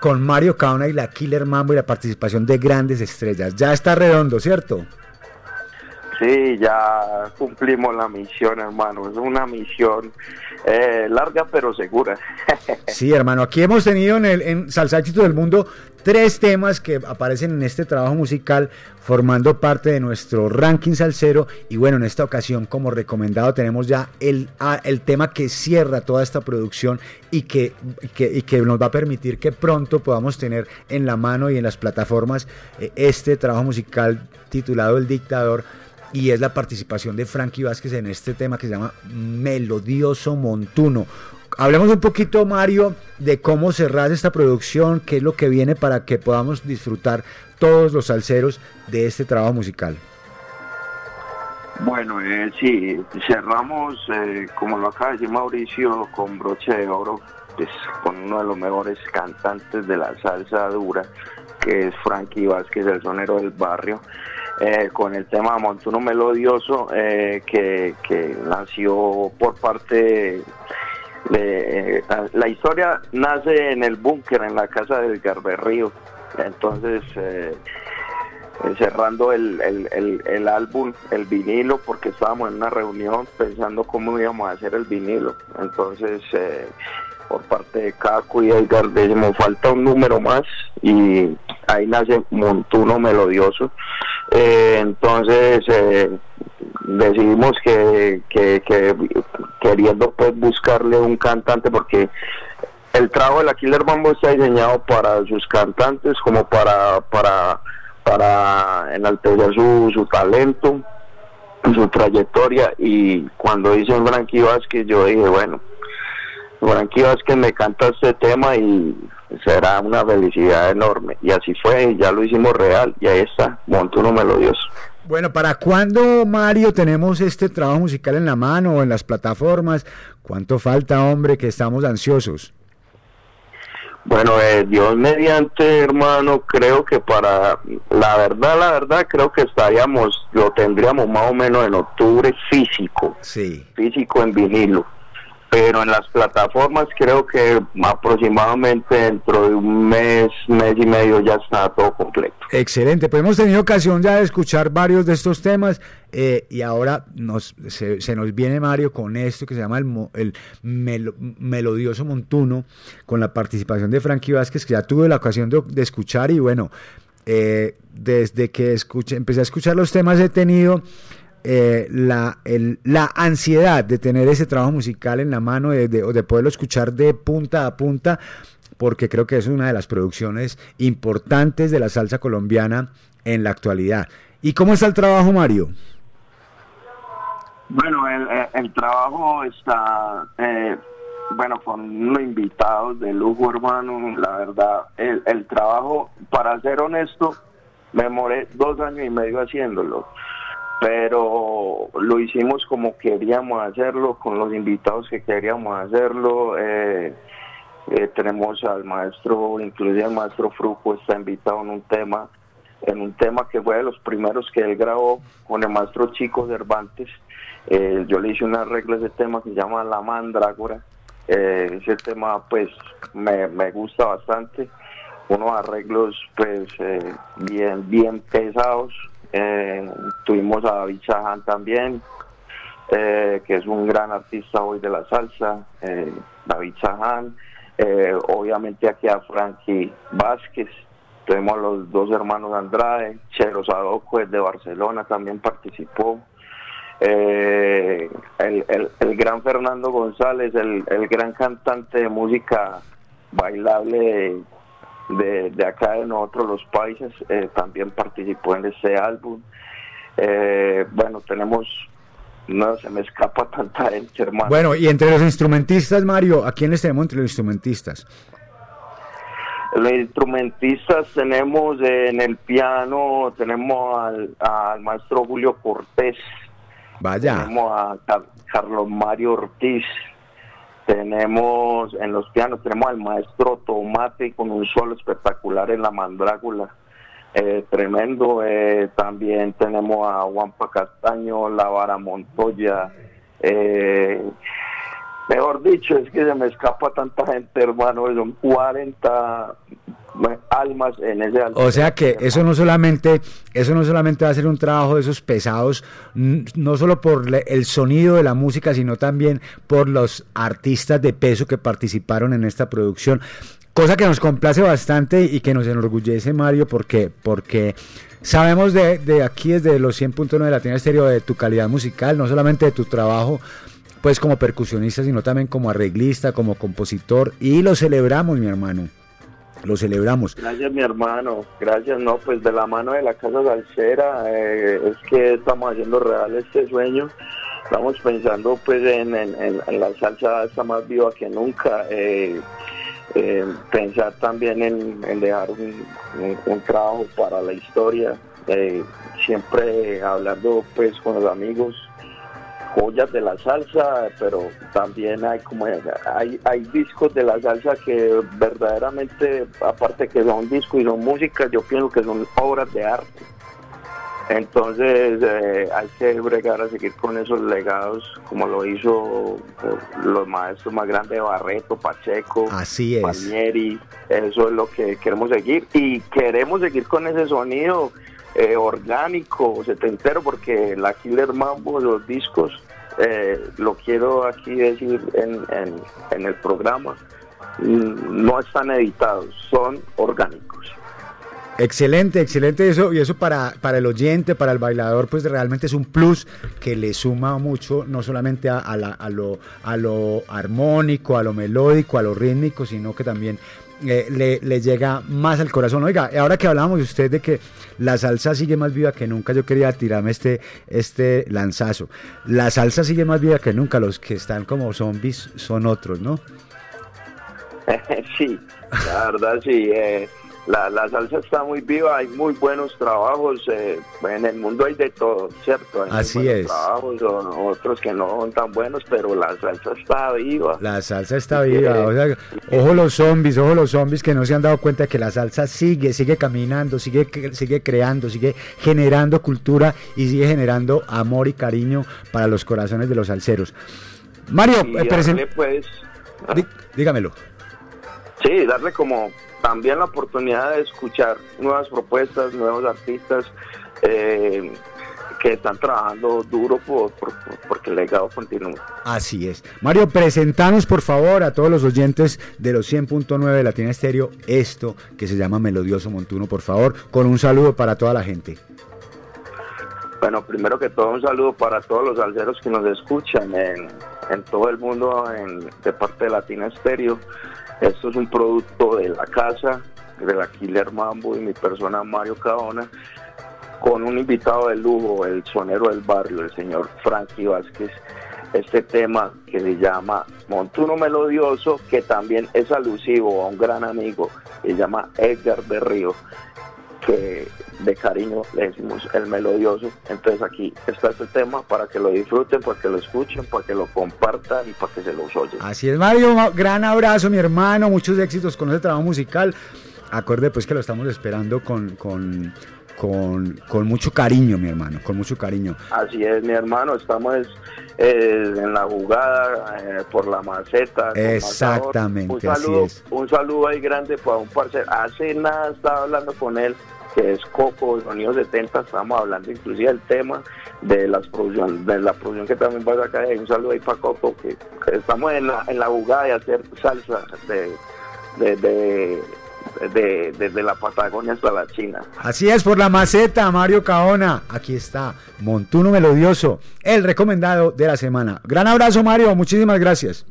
con Mario Caona y la Killer Mambo y la participación de grandes estrellas. Ya está redondo, ¿cierto? Sí, ya cumplimos la misión, hermano. Es una misión eh, larga pero segura. sí, hermano. Aquí hemos tenido en, el, en del Mundo tres temas que aparecen en este trabajo musical formando parte de nuestro ranking salsero. Y bueno, en esta ocasión, como recomendado, tenemos ya el, ah, el tema que cierra toda esta producción y que, y que nos va a permitir que pronto podamos tener en la mano y en las plataformas eh, este trabajo musical titulado El Dictador y es la participación de Frankie Vázquez en este tema que se llama Melodioso Montuno. Hablemos un poquito, Mario, de cómo cerrar esta producción, qué es lo que viene para que podamos disfrutar todos los salseros de este trabajo musical. Bueno, eh, sí, cerramos, eh, como lo acaba de decir Mauricio, con broche de oro, pues, con uno de los mejores cantantes de la salsa dura, que es Frankie Vázquez, el sonero del barrio. Eh, con el tema Montuno Melodioso, eh, que, nació por parte de... la historia nace en el búnker, en la casa del Garberrío. Entonces, eh, cerrando el, el, álbum, el vinilo, porque estábamos en una reunión pensando cómo íbamos a hacer el vinilo. Entonces, por parte de Caco y Edgar decimos falta un número más y ahí nace Montuno Melodioso. Eh, entonces eh, decidimos que, queriendo pues buscarle un cantante porque el trabajo de la Killer está diseñado para sus cantantes como para para para enaltecer su, su talento su trayectoria. Y cuando dicen Frankie Vázquez yo dije bueno Frankie Vázquez me canta este tema y será una felicidad enorme. Y así fue, ya lo hicimos real y ahí está, Montuno Melodioso. Bueno, ¿para cuándo, Mario, tenemos este trabajo musical en la mano o en las plataformas? ¿Cuánto falta, hombre, que estamos ansiosos? Bueno, eh, Dios mediante, hermano, creo que para, la verdad, la verdad, creo que estaríamos, lo tendríamos más o menos en octubre físico. Sí. Físico en vinilo pero en las plataformas creo que aproximadamente dentro de un mes, mes y medio ya está todo completo. Excelente, pues hemos tenido ocasión ya de escuchar varios de estos temas eh, y ahora nos, se, se nos viene Mario con esto que se llama el, el melo- melodioso montuno, con la participación de Frankie Vázquez, que ya tuve la ocasión de, de escuchar y bueno, eh, desde que escuché, empecé a escuchar los temas he tenido eh, la, el- la ansiedad de tener ese trabajo musical en la mano, de, de- de poderlo escuchar de punta a punta, porque creo que es una de las producciones importantes de la salsa colombiana en la actualidad. ¿Y cómo está el trabajo, Mario? Bueno, el, el- el trabajo está, eh, bueno, con unos invitados de lujo, hermano. La verdad, el, el trabajo, para ser honesto, me demoré dos años y medio haciéndolo. Pero lo hicimos como queríamos hacerlo, con los invitados que queríamos hacerlo. eh, eh, tenemos al maestro, inclusive el maestro Fruco está invitado en un tema, en un tema que fue de los primeros que él grabó con el maestro Chico Cervantes. Eh, yo le hice un arreglo a ese tema que se llama La Mandrágora. Eh, ese tema pues me, me gusta bastante. Unos arreglos pues bien, bien pesados. Eh, tuvimos a David Chahan también, eh, que es un gran artista hoy de la salsa, eh, David Chahan. Eh, obviamente aquí a Frankie Vázquez, tenemos a los dos hermanos Andrade, Chero Sadoco de Barcelona también participó. El, el- el gran Fernando González, el, el gran cantante de música bailable de, de- acá de nosotros los países, eh, también participó en este álbum. Eh, bueno, tenemos, no se me escapa tanta gente, hermano. Bueno, y entre los instrumentistas, Mario, ¿a quiénes tenemos entre los instrumentistas? Los instrumentistas tenemos en el piano, tenemos al, al maestro Julio Cortés, Vaya. tenemos a Car- Carlos Mario Ortiz, tenemos en los pianos, tenemos al maestro Tomate con un solo espectacular en la mandrácula, eh, tremendo, eh, también tenemos a Juanpa Castaño, La Vara Montoya, eh, mejor dicho, es que se me escapa tanta gente, hermano, son 40 almas en ese. O sea que eso no solamente, eso no solamente va a ser un trabajo de esos pesados, no solo por el sonido de la música, sino también por los artistas de peso que participaron en esta producción. Cosa que nos complace bastante y que nos enorgullece, Mario, porque, porque sabemos de, de aquí desde los 100.9 de Latina Estéreo de tu calidad musical, no solamente de tu trabajo pues como percusionista, sino también como arreglista, como compositor, y lo celebramos, mi hermano. Lo celebramos. Gracias, mi hermano. Gracias, no, pues de la mano de la Casa Salsera, eh, es que estamos haciendo real este sueño. Estamos pensando, pues, en, la salsa está más viva que nunca. eh, eh, pensar también en, dejar un, trabajo para la historia. siempre hablando, pues, con los amigos joyas de la salsa, pero también hay como hay, hay discos de la salsa que verdaderamente, aparte que son discos y son música, yo pienso que son obras de arte. Entonces eh, hay que bregar a seguir con esos legados, como lo hizo eh, los maestros más grandes, Barreto, Pacheco, Así es. Palmieri, eso es lo que queremos seguir y queremos seguir con ese sonido eh, orgánico, setentero, porque la Killer Mambo, los discos, eh, lo quiero aquí decir en, en, el programa, mm, no están editados, son orgánicos. Excelente, excelente eso y eso para, para el oyente, para el bailador, pues realmente es un plus que le suma mucho, no solamente a la- a lo, a lo armónico, a lo melódico, a lo rítmico, sino que también eh, le, le llega más al corazón. Oiga, ahora que hablábamos de usted de que la salsa sigue más viva que nunca, yo quería tirarme este, este lanzazo. La salsa sigue más viva que nunca, los que están como zombies son otros, ¿no? sí, la verdad sí. eh, la, la salsa está muy viva, hay muy buenos trabajos. eh, en el mundo hay de todo, ¿cierto? Hay Así es. Trabajos, o- otros que no son tan buenos, pero la salsa está viva. La salsa está viva, o sea, ojo los zombies, ojo los zombies que no se han dado cuenta que la salsa sigue, sigue caminando, sigue, sigue creando, sigue generando cultura y sigue generando amor y cariño para los corazones de los salseros. Mario, eh, pues, Dí- dígamelo. sí, darle como también la oportunidad de escuchar nuevas propuestas, nuevos artistas eh, que están trabajando duro por, por- por- porque el legado continúa. Así es. Mario, presentanos por favor a todos los oyentes de los 100.9 de Latina Estéreo esto que se llama Melodioso Montuno, por favor, con un saludo para toda la gente. Bueno, primero que todo un saludo para todos los alceros que nos escuchan en, en todo el mundo en- de parte de Latina Estéreo. Esto es un producto de la casa, de la Killer Mambo y mi persona Mario Caona, con un invitado de lujo, el sonero del barrio, el señor Frankie Vázquez. Este tema que se llama Montuno Melodioso, que también es alusivo a un gran amigo, se llama Edgar de Río que de cariño le decimos el melodioso. Entonces aquí está este tema para que lo disfruten, para que lo escuchen, para que lo compartan y para que se los oyen. Así es, Mario, ma- gran abrazo, mi hermano, muchos éxitos con ese trabajo musical. Acorde pues que lo estamos esperando con, con, con, con mucho cariño, mi hermano, con mucho cariño. Así es, mi hermano, estamos eh, en la jugada eh, por la maceta. Exactamente, Un saludo, así es. un saludo ahí grande para un parcero. Hace nada estaba hablando con él, que es Coco de Sonido 70, estábamos hablando inclusive del tema de las producción, de la producción que también va a sacar. Un saludo ahí para Coco, que, que estamos en la, en la jugada de hacer salsa de, de, de- de- desde la Patagonia hasta la China. Así es, por la maceta, Mario Caona. Aquí está, Montuno Melodioso, el recomendado de la semana. Gran abrazo, Mario, muchísimas gracias.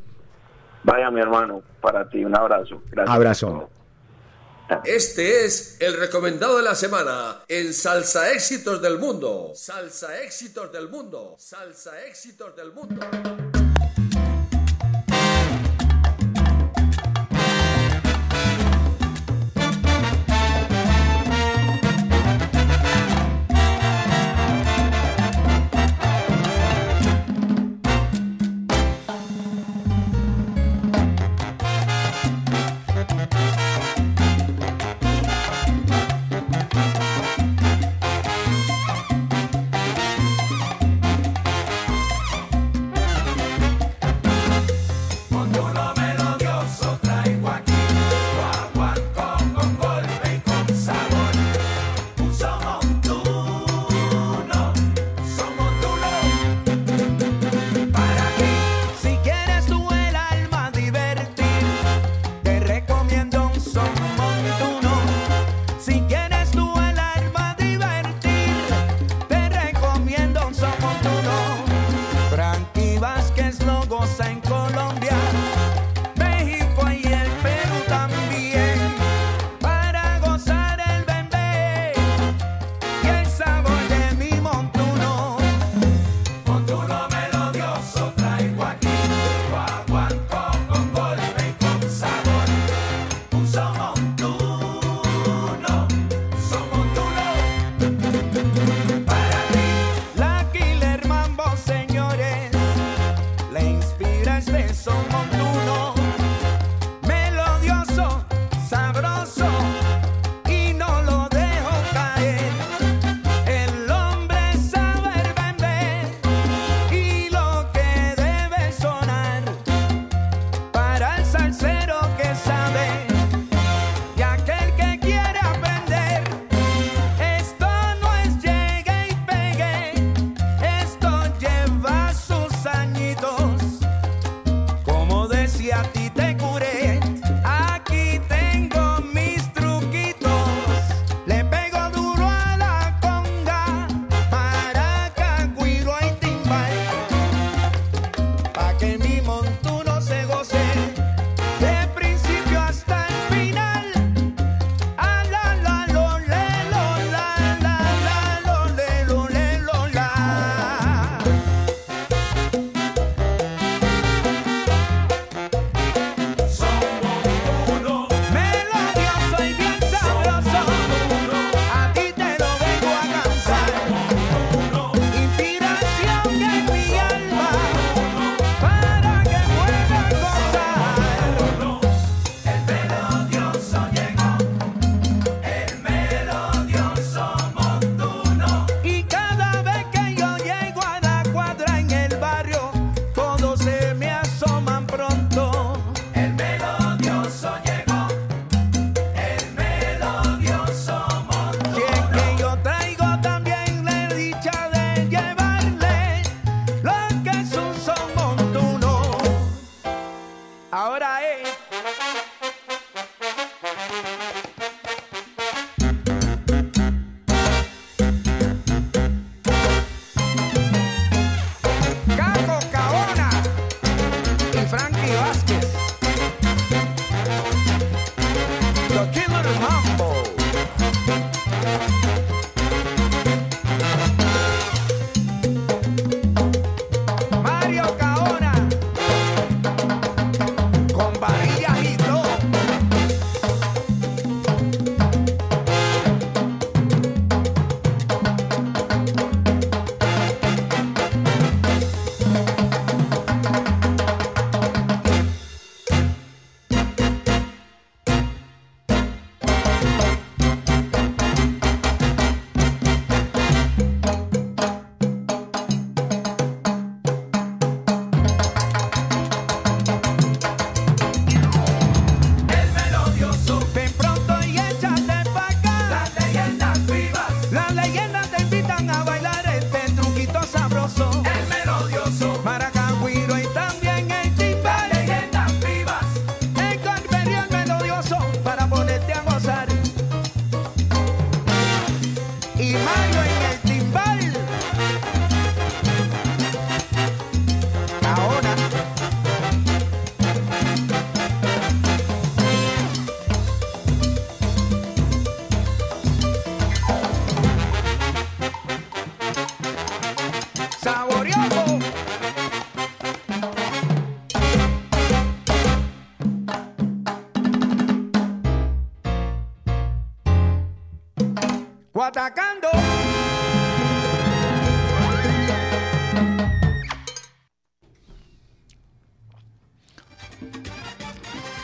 Vaya mi hermano, para ti, un abrazo. Gracias. Abrazo. Este es el recomendado de la semana en Salsa Éxitos del Mundo. Salsa Éxitos del Mundo. Salsa Éxitos del Mundo.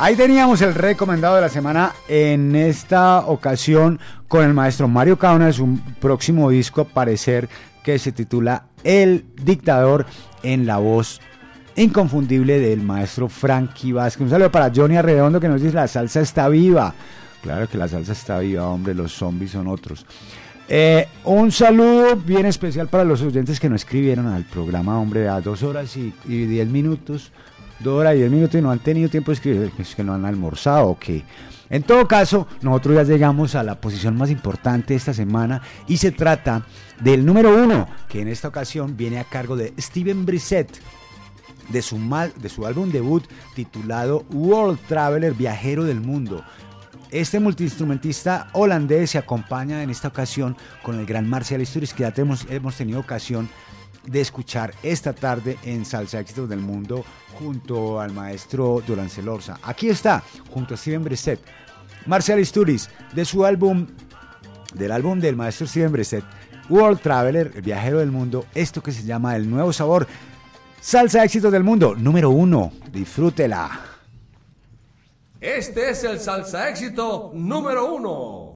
Ahí teníamos el recomendado de la semana en esta ocasión con el maestro Mario Cáunas, un próximo disco a parecer que se titula El Dictador en la voz inconfundible del maestro Frankie Vázquez. Un saludo para Johnny Arredondo que nos dice la salsa está viva. Claro que la salsa está viva, hombre, los zombies son otros. Eh, un saludo bien especial para los oyentes que no escribieron al programa, hombre, a dos horas y diez minutos, dos y diez minutos y no han tenido tiempo de escribir, es que no han almorzado o qué. En todo caso, nosotros ya llegamos a la posición más importante esta semana y se trata del número uno, que en esta ocasión viene a cargo de Steven Brissett, de su, mal- de su álbum debut titulado World Traveler, Viajero del Mundo. Este multiinstrumentista holandés se acompaña en esta ocasión con el gran Marcial Isturiz, que ya tenemos, hemos tenido ocasión de escuchar esta tarde en Salsa Éxitos del Mundo junto al maestro Durán Celorza. Aquí está, junto a Steven Brissett, Marcial Isturiz, de su álbum, del álbum del maestro Steven Brissett, World Traveler, el viajero del mundo, esto que se llama El Nuevo Sabor, Salsa Éxitos del Mundo, número uno, disfrútela. Este es el salsa éxito número uno.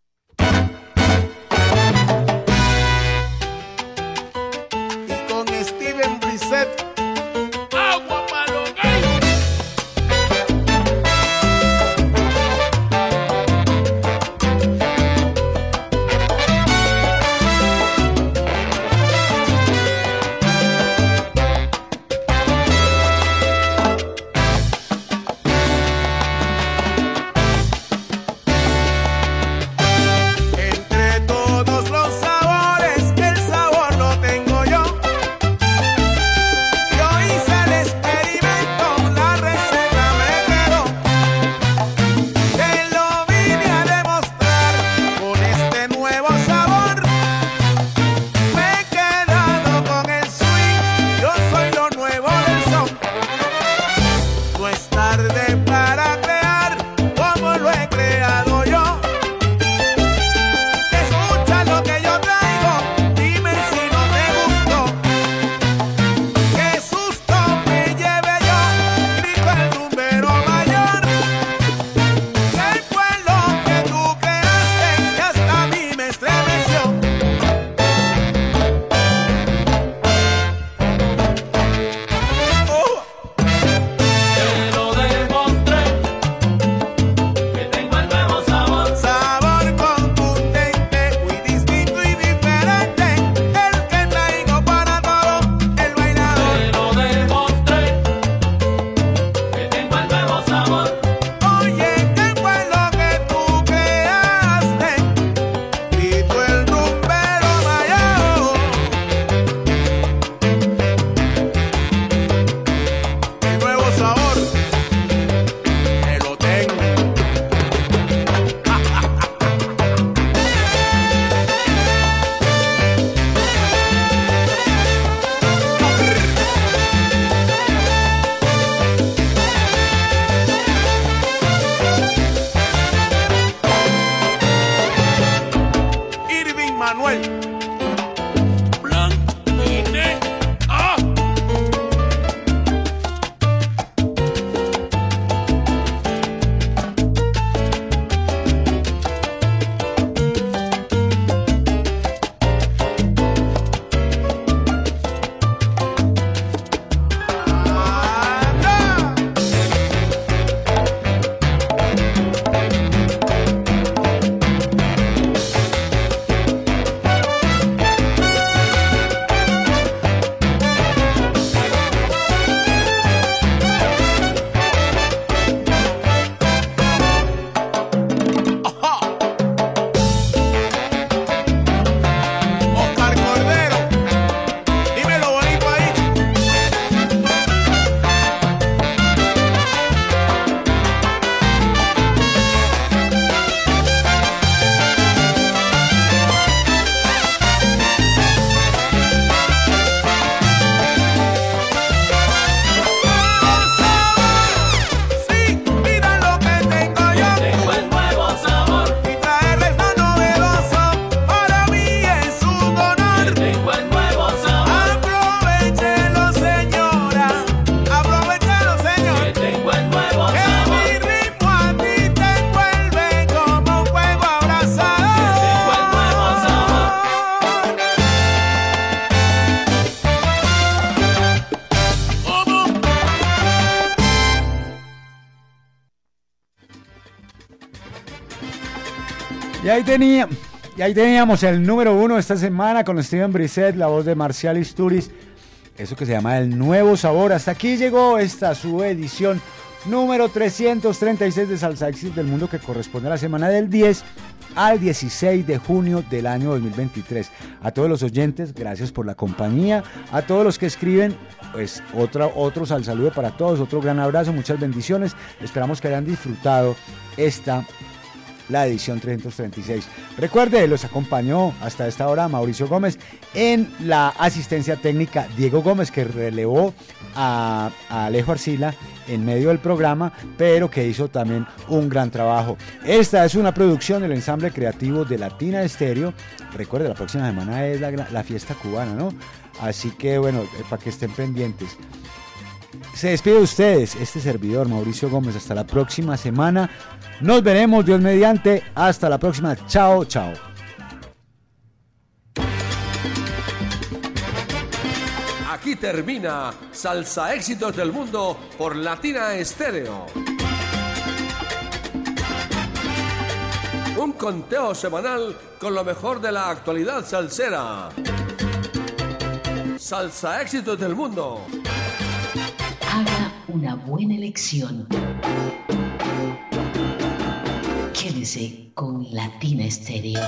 Ahí y ahí teníamos el número uno esta semana con Steven Brisset, la voz de Marcial Isturiz. Eso que se llama el nuevo sabor. Hasta aquí llegó esta su edición número 336 de Salsa Exit del Mundo que corresponde a la semana del 10 al 16 de junio del año 2023. A todos los oyentes, gracias por la compañía. A todos los que escriben, pues otro sal saludo para todos, otro gran abrazo, muchas bendiciones. Esperamos que hayan disfrutado esta la edición 336. Recuerde, los acompañó hasta esta hora Mauricio Gómez en la asistencia técnica Diego Gómez, que relevó a, Alejo Arcila en medio del programa, pero que hizo también un gran trabajo. Esta es una producción del ensamble creativo de Latina Estéreo. Recuerde, la próxima semana es la, la fiesta cubana, ¿no? Así que bueno, eh, para que estén pendientes. Se despide de ustedes, este servidor Mauricio Gómez. Hasta la próxima semana. Nos veremos, Dios mediante. Hasta la próxima. Chao, chao. Aquí termina Salsa Éxitos del Mundo por Latina Estéreo. Un conteo semanal con lo mejor de la actualidad salsera. Salsa Éxitos del Mundo. Haga una buena elección. Quédese con Latina Estéreo.